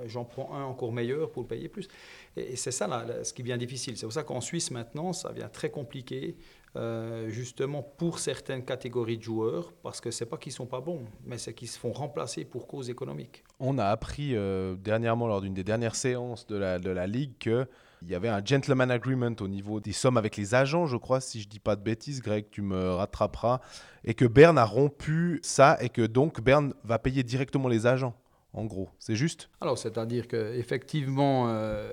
j'en prends un encore meilleur pour le payer plus. Et, c'est ça là, ce qui devient difficile. C'est pour ça qu'en Suisse, maintenant, ça devient très compliqué. Euh, justement pour certaines catégories de joueurs, parce que c'est pas qu'ils sont pas bons, mais c'est qu'ils se font remplacer pour cause économique. On a appris dernièrement lors d'une des dernières séances de la, de la Ligue que il y avait un gentleman agreement au niveau des sommes avec les agents, je crois, si je dis pas de bêtises, Greg, tu me rattraperas, et que Bern a rompu ça et que donc Bern va payer directement les agents. En gros, c'est juste? Alors, c'est-à-dire qu'effectivement, euh,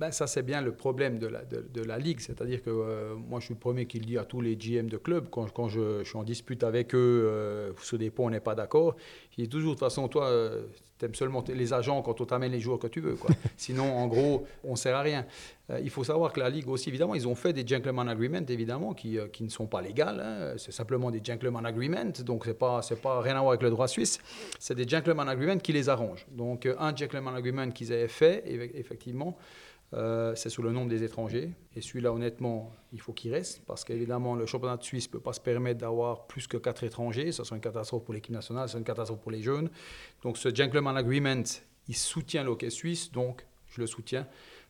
ben, ça c'est bien le problème de la, de, la Ligue. C'est-à-dire que euh, moi je suis le premier qui le dit à tous les GM de club, quand, quand je, suis en dispute avec eux euh, sur des points on n'est pas d'accord, il dit toujours de toute façon toi tu aimes seulement les agents quand on t'amène les joueurs que tu veux. Quoi. Sinon en gros on ne sert à rien. il faut savoir que la Ligue aussi évidemment ils ont fait des gentleman agreements évidemment qui, qui ne sont pas légales. Hein. C'est simplement des gentleman agreements donc c'est pas, c'est pas rien à voir avec le droit suisse. C'est des gentleman agreements qui les arrangent. Donc un gentleman agreement qu'ils avaient fait effectivement euh, c'est sur le nombre des étrangers. Et celui-là, honnêtement, il faut qu'il reste, parce qu'évidemment, le championnat de Suisse ne peut pas se permettre d'avoir plus que quatre étrangers. Ça serait une catastrophe pour l'équipe nationale, c'est une catastrophe pour les jeunes. Donc ce gentleman agreement, il soutient l'hockey suisse, donc je le soutiens,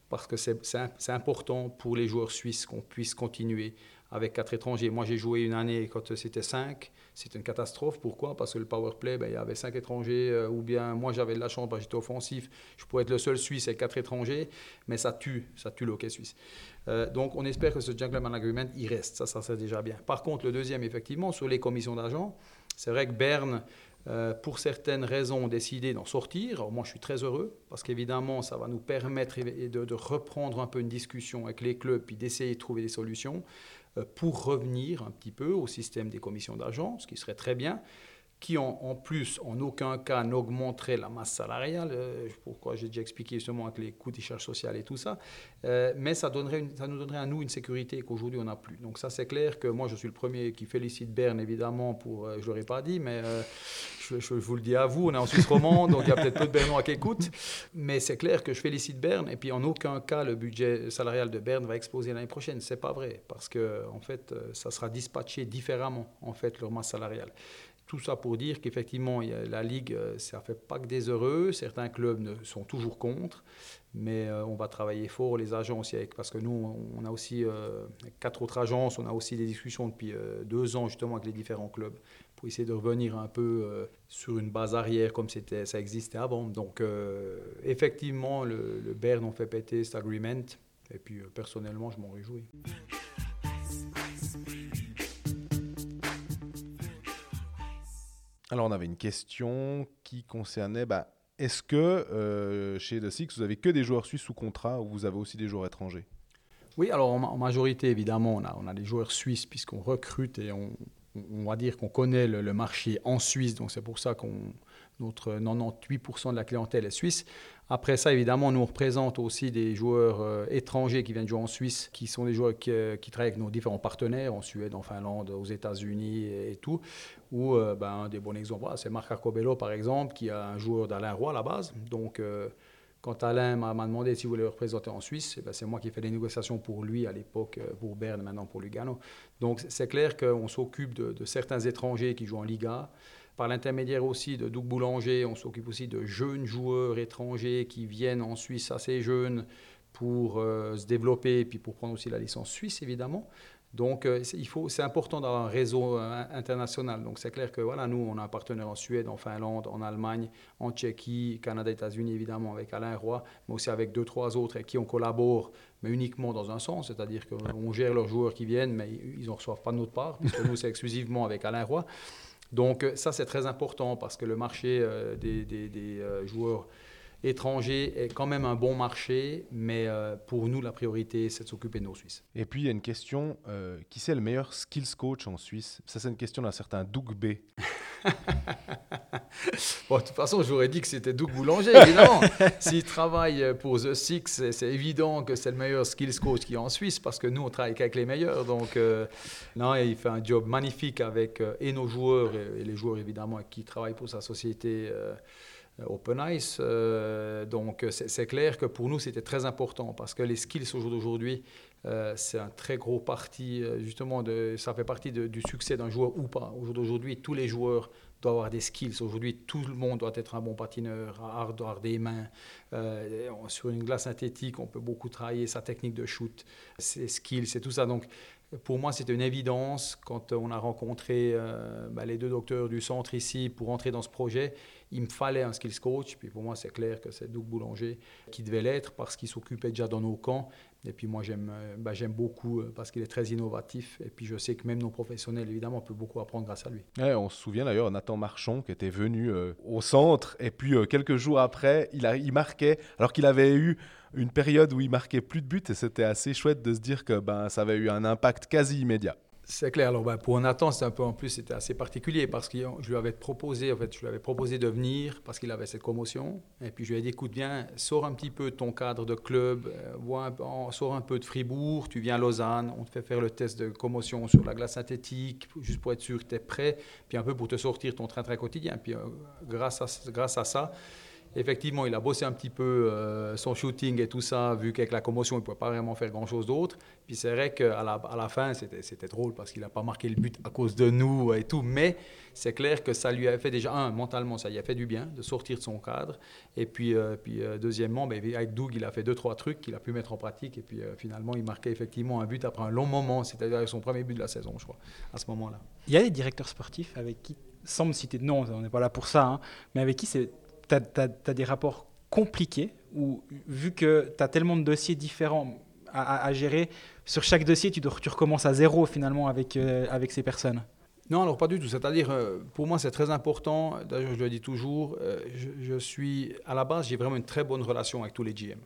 parce que c'est important pour les joueurs suisses qu'on puisse continuer avec quatre étrangers. Moi, j'ai joué une année quand c'était cinq. C'était une catastrophe. Pourquoi? Parce que le power play, ben, il y avait cinq étrangers. Euh, ou bien moi, j'avais de la chance, j'étais offensif. Je pourrais être le seul Suisse avec quatre étrangers. Mais ça tue, ça tue l'hockey suisse. Euh, donc, on espère que ce gentleman agreement, il reste. Ça, ça, c'est déjà bien. Par contre, le deuxième, effectivement, sur les commissions d'argent, c'est vrai que Berne, euh, pour certaines raisons, ont décidé d'en sortir. moi, je suis très heureux parce qu'évidemment, ça va nous permettre de, de, reprendre un peu une discussion avec les clubs puis d'essayer de trouver des solutions. Euh, pour revenir un petit peu au système des commissions d'argent, ce qui serait très bien, qui en, plus, en aucun cas, n'augmenterait la masse salariale, euh, pourquoi j'ai déjà expliqué justement avec les coûts des charges sociales et tout ça, euh, mais ça, nous donnerait à nous une sécurité qu'aujourd'hui on n'a plus. Donc ça c'est clair que moi je suis le premier qui félicite Berne évidemment pour, je ne l'aurais pas dit, mais je, vous le dis à vous, on est en Suisse romande, donc il y a peut-être peu de Bernois qui écoutent. Mais c'est clair que je félicite Berne. Et puis en aucun cas, le budget salarial de Berne va exploser l'année prochaine. C'est pas vrai. Parce que, en fait, euh, ça sera dispatché différemment, en fait, leur masse salariale. Tout ça pour dire qu'effectivement, la Ligue, euh, ça ne fait pas que des heureux. Certains clubs sont toujours contre. Mais euh, on va travailler fort, les agents aussi, parce que nous, on a aussi quatre autres agences, on a aussi des discussions depuis deux ans justement avec les différents clubs pour essayer de revenir un peu euh, sur une base arrière comme ça existait avant. Donc euh, effectivement, le, le Bern ont fait péter cet agreement et puis euh, personnellement, je m'en réjouis. Alors on avait une question qui concernait, bah, est-ce que chez The Six, vous avez que des joueurs suisses sous contrat ou vous avez aussi des joueurs étrangers? Oui, alors en, majorité, évidemment, on a, des joueurs suisses puisqu'on recrute et on, on va dire qu'on connaît le, marché en Suisse, donc c'est pour ça qu'on notre 98% de la clientèle est suisse. Après ça, évidemment, nous on représente aussi des joueurs euh, étrangers qui viennent jouer en Suisse, qui sont des joueurs qui, euh, travaillent avec nos différents partenaires en Suède, en Finlande, aux États-Unis et, tout. Ou euh, ben, des bons exemples, c'est Marc Arcobello par exemple, qui a un joueur d'Alain Roy à la base. Donc quand Alain m'a demandé s'il voulait le représenter en Suisse, eh ben, c'est moi qui ai fait les négociations pour lui à l'époque, pour Berne, maintenant pour Lugano. Donc c'est clair qu'on s'occupe de, certains étrangers qui jouent en Liga. Par l'intermédiaire aussi de Doug Boulanger, on s'occupe aussi de jeunes joueurs étrangers qui viennent en Suisse assez jeunes pour euh, se développer puis pour prendre aussi la licence suisse évidemment. Donc, euh, il faut, c'est important d'avoir un réseau euh, international. Donc, c'est clair que voilà, nous, on a un partenaire en Suède, en Finlande, en Allemagne, en Tchéquie, Canada, États-Unis, évidemment, avec Alain Roy, mais aussi avec deux, trois autres avec qui on collabore, mais uniquement dans un sens, c'est-à-dire qu'on gère leurs joueurs qui viennent, mais ils ne reçoivent pas de notre part, puisque nous, c'est exclusivement avec Alain Roy. Donc, euh, ça, c'est très important parce que le marché des, des, des joueurs étranger est quand même un bon marché, mais euh, pour nous, la priorité, c'est de s'occuper de nos Suisses. Et puis, il y a une question, euh, qui c'est le meilleur skills coach en Suisse? Ça, c'est une question d'un certain Doug B. bon, de toute façon, j'aurais dit que c'était Doug Boulanger, évidemment. S'il travaille pour The Six, c'est évident que c'est le meilleur skills coach qui est en Suisse, parce que nous, on travaille qu'avec les meilleurs. Donc, euh, non, il fait un job magnifique avec et nos joueurs, et, les joueurs, évidemment, qui travaillent pour sa société. Open Ice. donc c'est clair que pour nous c'était très important parce que les skills au jour d'aujourd'hui c'est un très gros parti justement de, ça fait partie du succès d'un joueur ou pas. Au jour d'aujourd'hui tous les joueurs doit avoir des skills. Aujourd'hui, tout le monde doit être un bon patineur, avoir des mains. Euh, sur une glace synthétique, on peut beaucoup travailler sa technique de shoot, ses skills, c'est tout ça. Donc, pour moi, c'était une évidence quand on a rencontré euh, bah, les deux docteurs du centre ici pour entrer dans ce projet. Il me fallait un skills coach. Puis pour moi, c'est clair que c'est Doug Boulanger qui devait l'être parce qu'il s'occupait déjà dans nos camps. Et puis moi, j'aime j'aime beaucoup euh, parce qu'il est très innovatif. Et puis je sais que même nos professionnels, évidemment, peuvent beaucoup apprendre grâce à lui. on se souvient d'ailleurs Nathan Marchand qui était venu euh, au centre. Et puis quelques jours après, il, a, il marquait, alors qu'il avait eu une période où il marquait plus de buts. Et c'était assez chouette de se dire que ben, ça avait eu un impact quasi immédiat. C'est clair. Alors, ben, pour Nathan, c'était un peu en plus, c'était assez particulier parce que je lui avais proposé, en fait, je lui avais proposé de venir parce qu'il avait cette commotion. Et puis je lui ai dit, écoute, viens, sors un petit peu de ton cadre de club, euh, vois sors un peu de Fribourg, tu viens à Lausanne, on te fait faire le test de commotion sur la glace synthétique, juste pour être sûr que tu es prêt, puis un peu pour te sortir ton train-train quotidien. Puis euh, grâce, à, grâce à ça, Effectivement, il a bossé un petit peu euh, son shooting et tout ça, vu qu'avec la commotion, il ne pouvait pas vraiment faire grand-chose d'autre. Puis c'est vrai qu'à la, à la fin, c'était drôle parce qu'il n'a pas marqué le but à cause de nous et tout. Mais c'est clair que ça lui a fait déjà, un, mentalement, ça lui a fait du bien de sortir de son cadre. Et puis, euh, puis euh, deuxièmement, ben, avec Doug, il a fait deux, trois trucs qu'il a pu mettre en pratique. Et puis finalement, il marquait effectivement un but après un long moment, c'est-à-dire son premier but de la saison, je crois, à ce moment-là. Il y a des directeurs sportifs avec qui, sans me citer de nom, on n'est pas là pour ça, hein, mais avec qui c'est tu as, des rapports compliqués où, vu que tu as tellement de dossiers différents à, gérer, sur chaque dossier, tu, recommences à zéro finalement avec, euh, avec ces personnes non, alors pas du tout. C'est-à-dire, euh, pour moi, c'est très important. D'ailleurs, je le dis toujours, euh, je, suis, à la base, j'ai vraiment une très bonne relation avec tous les GM.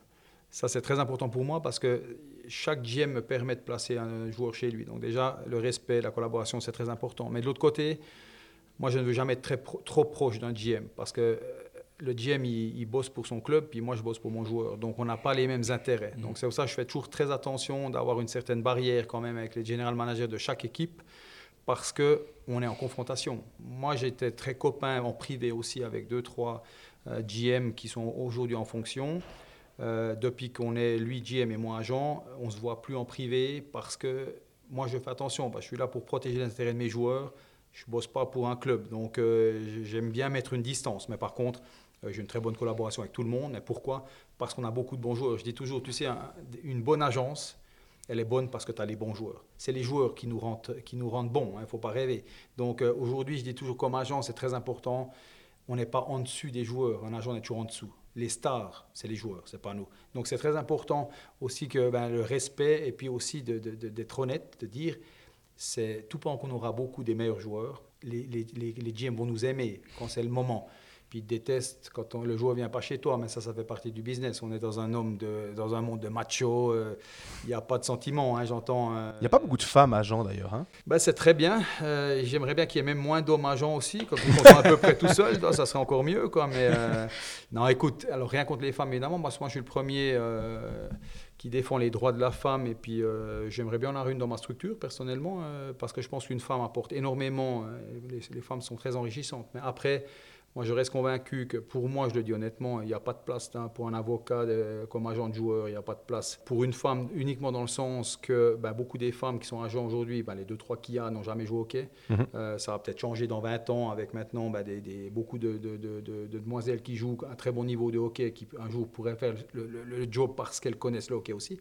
Ça, c'est très important pour moi parce que chaque GM me permet de placer un joueur chez lui. Donc déjà, le respect, la collaboration, c'est très important. Mais de l'autre côté, moi, je ne veux jamais être trop proche d'un GM parce que le GM, il, bosse pour son club, puis moi, je bosse pour mon joueur. Donc, on n'a pas les mêmes intérêts. Mm. Donc, c'est pour ça que je fais toujours très attention d'avoir une certaine barrière quand même avec les general managers de chaque équipe, parce qu'on est en confrontation. Moi, j'étais très copain en privé aussi avec deux, trois euh, GM qui sont aujourd'hui en fonction. Euh, depuis qu'on est lui GM et moi agent, on ne se voit plus en privé parce que moi, je fais attention. Parce que je suis là pour protéger les intérêts de mes joueurs. Je ne bosse pas pour un club. Donc, euh, j'aime bien mettre une distance. Mais par contre, j'ai une très bonne collaboration avec tout le monde. Pourquoi? Parce qu'on a beaucoup de bons joueurs. Je dis toujours, tu sais, une bonne agence, elle est bonne parce que tu as les bons joueurs. C'est les joueurs qui nous rendent, qui nous rendent bons, il hein, ne faut pas rêver. Donc euh, aujourd'hui, je dis toujours comme agent, c'est très important, on n'est pas en dessus des joueurs, un agent est toujours en dessous. Les stars, c'est les joueurs, c'est pas nous. Donc c'est très important aussi que ben, le respect et puis aussi d'être honnête, de dire, c'est tout pendant qu'on aura beaucoup des meilleurs joueurs, les, les, les GM vont nous aimer quand c'est le moment puis déteste quand le joueur vient pas chez toi, mais ça, ça fait partie du business. On est dans un, homme de, dans un monde de macho, euh, il n'y a pas de sentiments, hein, j'entends. Euh. Il n'y a pas beaucoup de femmes agents d'ailleurs. Hein? Ben, c'est très bien. Euh, j'aimerais bien qu'il y ait même moins d'hommes agents aussi, quand ils sont à peu près tout seuls, ça serait encore mieux. Quoi, mais non, écoute, alors rien contre les femmes évidemment, moi, moi je suis le premier qui défend les droits de la femme. Et puis, j'aimerais bien en avoir une dans ma structure, personnellement, parce que je pense qu'une femme apporte énormément. Les, les, femmes sont très enrichissantes. Mais après, moi, je reste convaincu que pour moi, je le dis honnêtement, il n'y a pas de place hein, pour un avocat comme agent de joueur, il n'y a pas de place pour une femme uniquement dans le sens que ben, beaucoup des femmes qui sont agents aujourd'hui, ben, les deux, trois qu'il y a n'ont jamais joué au hockey. Mhm. Euh, ça va peut-être changer dans 20 ans avec maintenant ben, des, beaucoup de, demoiselles qui jouent à un très bon niveau de hockey, qui un jour pourraient faire le, job parce qu'elles connaissent le hockey aussi.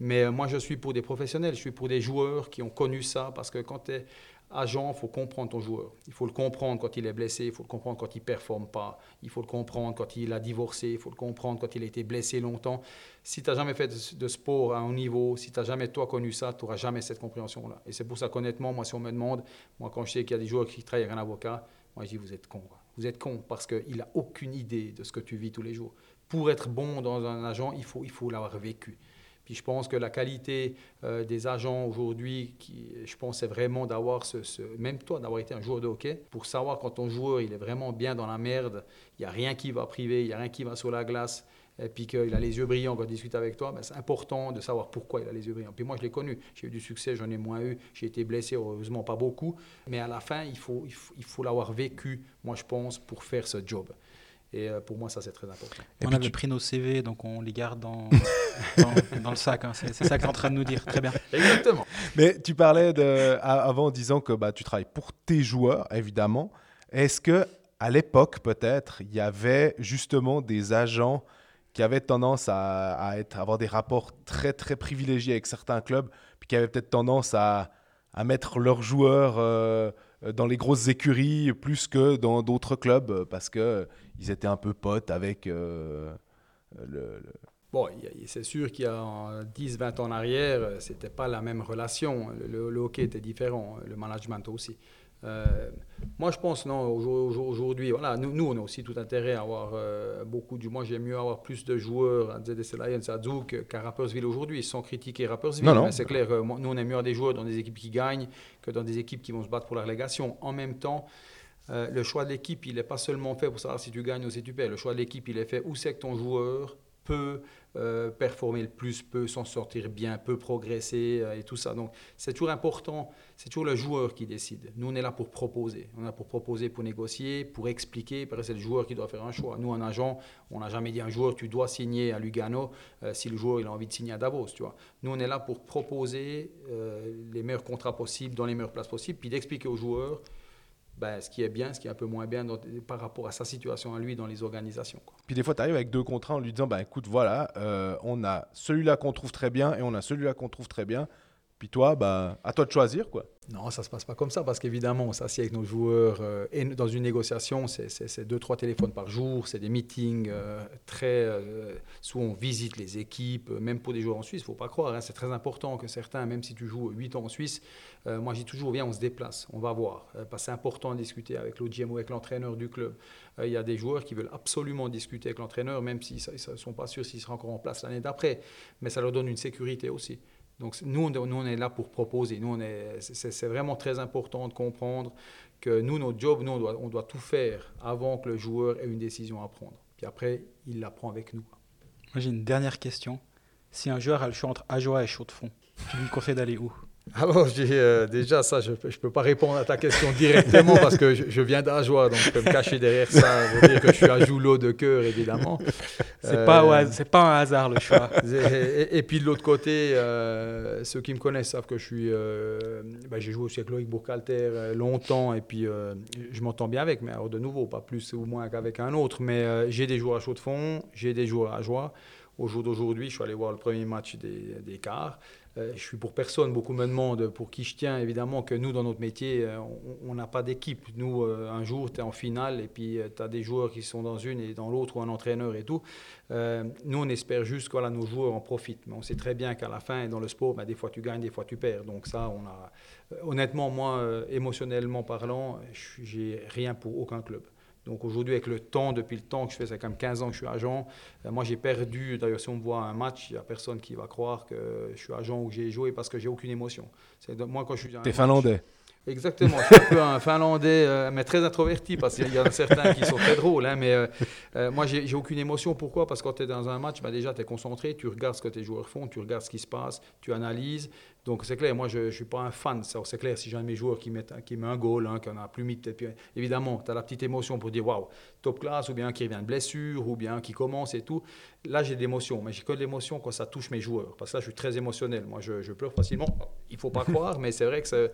Mais euh, moi, je suis pour des professionnels, je suis pour des joueurs qui ont connu ça parce que quand tu es agent, il faut comprendre ton joueur. Il faut le comprendre quand il est blessé, il faut le comprendre quand il ne performe pas, il faut le comprendre quand il a divorcé, il faut le comprendre quand il a été blessé longtemps. Si tu n'as jamais fait de, sport à un niveau, si tu n'as jamais toi connu ça, tu n'auras jamais cette compréhension-là. Et c'est pour ça qu'honnêtement, moi, si on me demande, moi, quand je sais qu'il y a des joueurs qui travaillent avec un avocat, moi, je dis, vous êtes con. Vous êtes con parce qu'il n'a aucune idée de ce que tu vis tous les jours. Pour être bon dans un agent, il faut, il faut l'avoir vécu. Puis je pense que la qualité euh, des agents aujourd'hui, je pense, c'est vraiment d'avoir ce, même toi, d'avoir été un joueur de hockey, pour savoir quand ton joueur il est vraiment bien dans la merde, il n'y a rien qui va priver, il n'y a rien qui va sur la glace, et puis qu'il a les yeux brillants quand il discute avec toi, ben c'est important de savoir pourquoi il a les yeux brillants. Puis moi, je l'ai connu. J'ai eu du succès, j'en ai moins eu. J'ai été blessé, heureusement pas beaucoup. Mais à la fin, il faut, il faut, il faut l'avoir vécu, moi, je pense, pour faire ce job. Et euh, pour moi, ça, c'est très important. on puis avait tu- pris nos CV, donc on les garde dans, dans, dans le sac. hein. C'est ça que tu es en train de nous dire. Très bien. Exactement. Mais tu parlais de, avant en disant que bah, tu travailles pour tes joueurs, évidemment. Est-ce que à l'époque, peut-être, il y avait justement des agents qui avaient tendance à, à être, avoir des rapports très, très privilégiés avec certains clubs, puis qui avaient peut-être tendance à, à mettre leurs joueurs euh, dans les grosses écuries plus que dans d'autres clubs, euh, parce qu'ils étaient un peu potes avec euh, le, le- Bon, c'est sûr qu'il y a 10-20 ans en arrière, euh, c'était pas la même relation. Le, le- le hockey était différent, le management aussi. Euh, moi, je pense, non, au- au- aujourd'hui, voilà, nous, nous, on a aussi tout intérêt à avoir euh, beaucoup du. Moi, j'aime mieux avoir plus de joueurs à ZDC Lions, à Zouk, qu'à Rappersville aujourd'hui, sans critiquer Rappersville. Non, non. c'est clair, euh, nous, on aime mieux avoir des joueurs dans des équipes qui gagnent que dans des équipes qui vont se battre pour la relégation. En même temps, euh, le choix de l'équipe, il n'est pas seulement fait pour savoir si tu gagnes ou si tu perds. Le choix de l'équipe, il est fait où c'est que ton joueur peut euh, performer le plus, peut s'en sortir bien, peut progresser euh, et tout ça. Donc c'est toujours important, c'est toujours le joueur qui décide. Nous, on est là pour proposer. On est là pour proposer, pour négocier, pour expliquer. Après, c'est le joueur qui doit faire un choix. Nous, en agent, on n'a jamais dit à un joueur, tu dois signer à Lugano si le joueur il a envie de signer à Davos. Tu vois. Nous, on est là pour proposer les meilleurs contrats possibles, dans les meilleures places possibles, puis d'expliquer aux joueurs ben, ce qui est bien, ce qui est un peu moins bien dans- par rapport à sa situation à lui dans les organisations. Puis des fois, tu arrives avec deux contrats en lui disant, bah écoute, voilà, euh, on a celui-là qu'on trouve très bien et on a celui-là qu'on trouve très bien. Puis toi, bah, à toi de choisir, quoi. Non, ça ne se passe pas comme ça parce qu'évidemment, on s'assied avec nos joueurs euh, et dans une négociation, c'est- deux, trois téléphones par jour, c'est des meetings euh, très. Euh, on visite les équipes, euh, même pour des joueurs en Suisse, il ne faut pas croire. hein, c'est très important que certains, même si tu joues 8 ans en Suisse, euh, moi, j'ai toujours, viens, on se déplace, on va voir. Parce c'est important de discuter avec l'OGM ou avec l'entraîneur du club. Il y a des joueurs qui veulent absolument discuter avec l'entraîneur, même s'ils ne sont pas sûrs s'il sera encore en place l'année d'après. Mais ça leur donne une sécurité aussi. Donc nous, on, nous, on est là pour proposer. Nous, on est, c'est, vraiment très important de comprendre que nous, notre job, nous, on doit, on doit tout faire avant que le joueur ait une décision à prendre. Puis après, il la prend avec nous. Moi, j'ai une dernière question. Si un joueur a le choix entre Ajoie et Chaux-de-Fonds, tu lui conseilles d'aller où? Alors, j'ai, euh, déjà, ça, je ne peux pas répondre à ta question directement parce que je, je viens d'Ajoie, donc je peux me cacher derrière ça pour dire que je suis à Joulot de cœur, évidemment. C'est Euh, pas, has- c'est pas un hasard le choix. Et, puis de l'autre côté, euh, ceux qui me connaissent savent que je suis. euh, bah, j'ai joué aussi avec Loïc Bourcalter euh, longtemps et puis euh, je m'entends bien avec, mais alors de nouveau, pas plus ou moins qu'avec un autre. Mais euh, j'ai des joueurs à chaud de fond, j'ai des joueurs à joie. Au jour d'aujourd'hui, je suis allé voir le premier match des, des quarts. Euh, je suis pour personne. Beaucoup me demandent pour qui je tiens. Évidemment que nous, dans notre métier, euh, on- n'a pas d'équipe. Nous, euh, un jour, tu es en finale et puis tu as des joueurs qui sont dans une et dans l'autre, ou un entraîneur et tout. Nous, on espère juste que nos joueurs en profitent. Mais on sait très bien qu'à la fin, dans le sport, ben, des fois tu gagnes, des fois tu perds. Donc ça, on a... honnêtement, moi, émotionnellement parlant, j'ai rien pour aucun club. Donc aujourd'hui, avec le temps, depuis le temps que je fais, ça fait quand même 15 ans que je suis agent, euh, moi j'ai perdu, d'ailleurs si on me voit un match, il n'y a personne qui va croire que je suis agent ou que j'ai joué parce que j'ai aucune émotion. C'est moi quand je suis T'es finlandais. Exactement, je suis un peu un Finlandais, euh, mais très introverti, parce qu'il y en a certains qui sont très drôles. hein, mais euh, euh, moi, j'ai j'ai aucune émotion. Pourquoi? Parce que quand tu es dans un match, bah, déjà, tu es concentré, tu regardes ce que tes joueurs font, tu regardes ce qui se passe, tu analyses. Donc, c'est clair, moi, je ne suis pas un fan. C'est clair, si j'ai un de mes joueurs qui met, qui met un goal, hein, qu'on a plus mis, peut-être, évidemment, tu as la petite émotion pour dire waouh, top classe, ou bien qui revient de blessure, ou bien qui commence et tout. Là, j'ai de l'émotion, mais j'ai que de l'émotion quand ça touche mes joueurs. Parce que là, je suis très émotionnel. Moi, je, pleure facilement. Il faut pas croire, mais c'est vrai que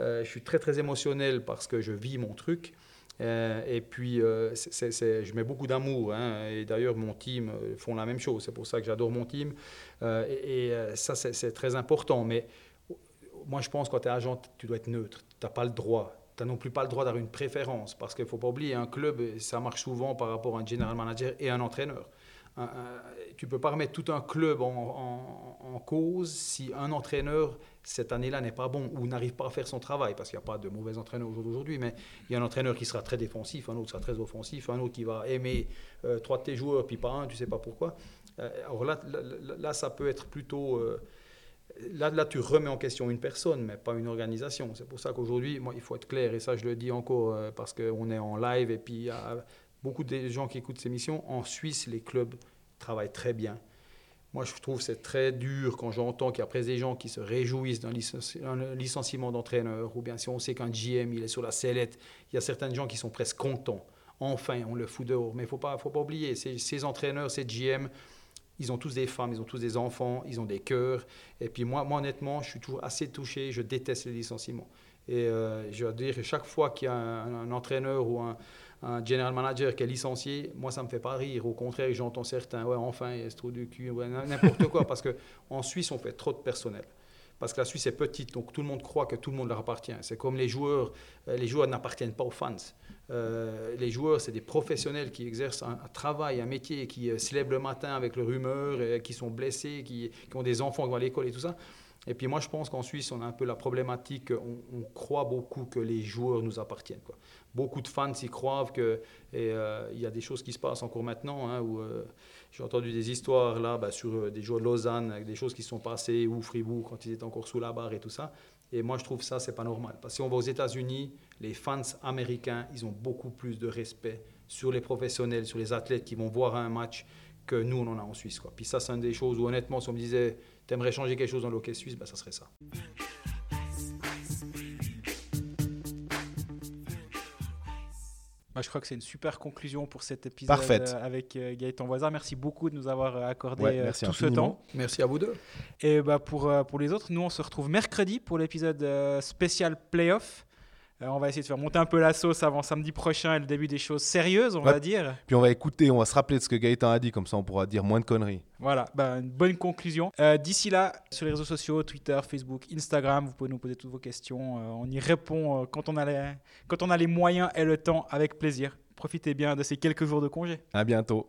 euh, je suis très, très émotionnel parce que je vis mon truc. Euh, et puis, euh, je mets beaucoup d'amour. hein. et d'ailleurs, mon team euh, font la même chose. C'est pour ça que j'adore mon team. Et ça, c'est très important. Mais moi, je pense que quand tu es agent, tu dois être neutre. Tu n'as pas le droit. Tu n'as non plus pas le droit d'avoir une préférence. Parce qu'il ne faut pas oublier, un club, ça marche souvent par rapport à un general manager et un entraîneur. Tu ne peux pas remettre tout un club en- en cause si un entraîneur, cette année-là, n'est pas bon ou n'arrive pas à faire son travail. Parce qu'il n'y a pas de mauvais entraîneurs au jour d'aujourd'hui. Mais il y a un entraîneur qui sera très défensif, un autre sera très offensif, un autre qui va aimer euh, trois de tes joueurs, puis pas un, tu ne sais pas pourquoi. Euh, alors là, ça peut être plutôt... euh, Là, là, tu remets en question une personne, mais pas une organisation. C'est pour ça qu'aujourd'hui, moi, il faut être clair, et ça, je le dis encore parce qu'on est en live, et puis il y a beaucoup de gens qui écoutent ces émissions. En Suisse, les clubs travaillent très bien. Moi, je trouve c'est très dur quand j'entends qu'il y a après des gens qui se réjouissent d'un licenci- un licenciement d'entraîneur, ou bien si on sait qu'un GM, il est sur la sellette, il y a certains gens qui sont presque contents enfin, on le fout dehors. Mais il ne faut pas, faut pas oublier, ces, entraîneurs, ces GM, ils ont tous des femmes, ils ont tous des enfants, ils ont des cœurs. Et puis moi, moi honnêtement, je suis toujours assez touché, je déteste les licenciements. Et euh, je dois dire que chaque fois qu'il y a un entraîneur ou un, un, general manager qui est licencié, moi, ça ne me fait pas rire. Au contraire, j'entends certains, ouais, enfin, il y a ce trou du cul, ouais, n'importe quoi. Parce qu'en Suisse, on fait trop de personnel parce que la Suisse est petite, donc tout le monde croit que tout le monde leur appartient. C'est comme les joueurs, euh, les joueurs n'appartiennent pas aux fans. Euh, les joueurs, c'est des professionnels qui exercent un, travail, un métier, qui euh, se lèvent le matin avec leur humeur, et qui sont blessés, qui, ont des enfants qui vont à l'école et tout ça. Et puis moi, je pense qu'en Suisse, on a un peu la problématique, on, croit beaucoup que les joueurs nous appartiennent. Beaucoup de fans y croient que, euh, il y a des choses qui se passent encore maintenant, hein, euh, j'ai entendu des histoires là bah, sur euh, des joueurs de Lausanne, des choses qui se sont passées, ou Fribourg quand ils étaient encore sous la barre et tout ça. Et moi, je trouve ça, c'est pas normal. Parce que si on va aux États-Unis, les fans américains, ils ont beaucoup plus de respect sur les professionnels, sur les athlètes qui vont voir un match que nous, on en a en Suisse. Quoi. Puis ça, c'est une des choses où, honnêtement, si on me disait, t'aimerais changer quelque chose dans le hockey suisse, ben, ça serait ça. je crois que c'est une super conclusion pour cet épisode Parfaite. avec euh, Gaëtan Voisin. Merci beaucoup de nous avoir accordé ouais, tout infiniment. ce temps. Merci à vous deux. Et bah pour, pour les autres, nous, on se retrouve mercredi pour l'épisode spécial playoff. On va essayer de faire monter un peu la sauce avant samedi prochain et le début des choses sérieuses, on ouais. va dire. Puis on va écouter, on va se rappeler de ce que Gaëtan a dit, comme ça on pourra dire moins de conneries. Voilà, bah, une bonne conclusion. Euh, D'ici là, sur les réseaux sociaux, Twitter, Facebook, Instagram, vous pouvez nous poser toutes vos questions. Euh, on y répond euh, quand, on a les, quand on a les moyens et le temps, avec plaisir. Profitez bien de ces quelques jours de congé. À bientôt.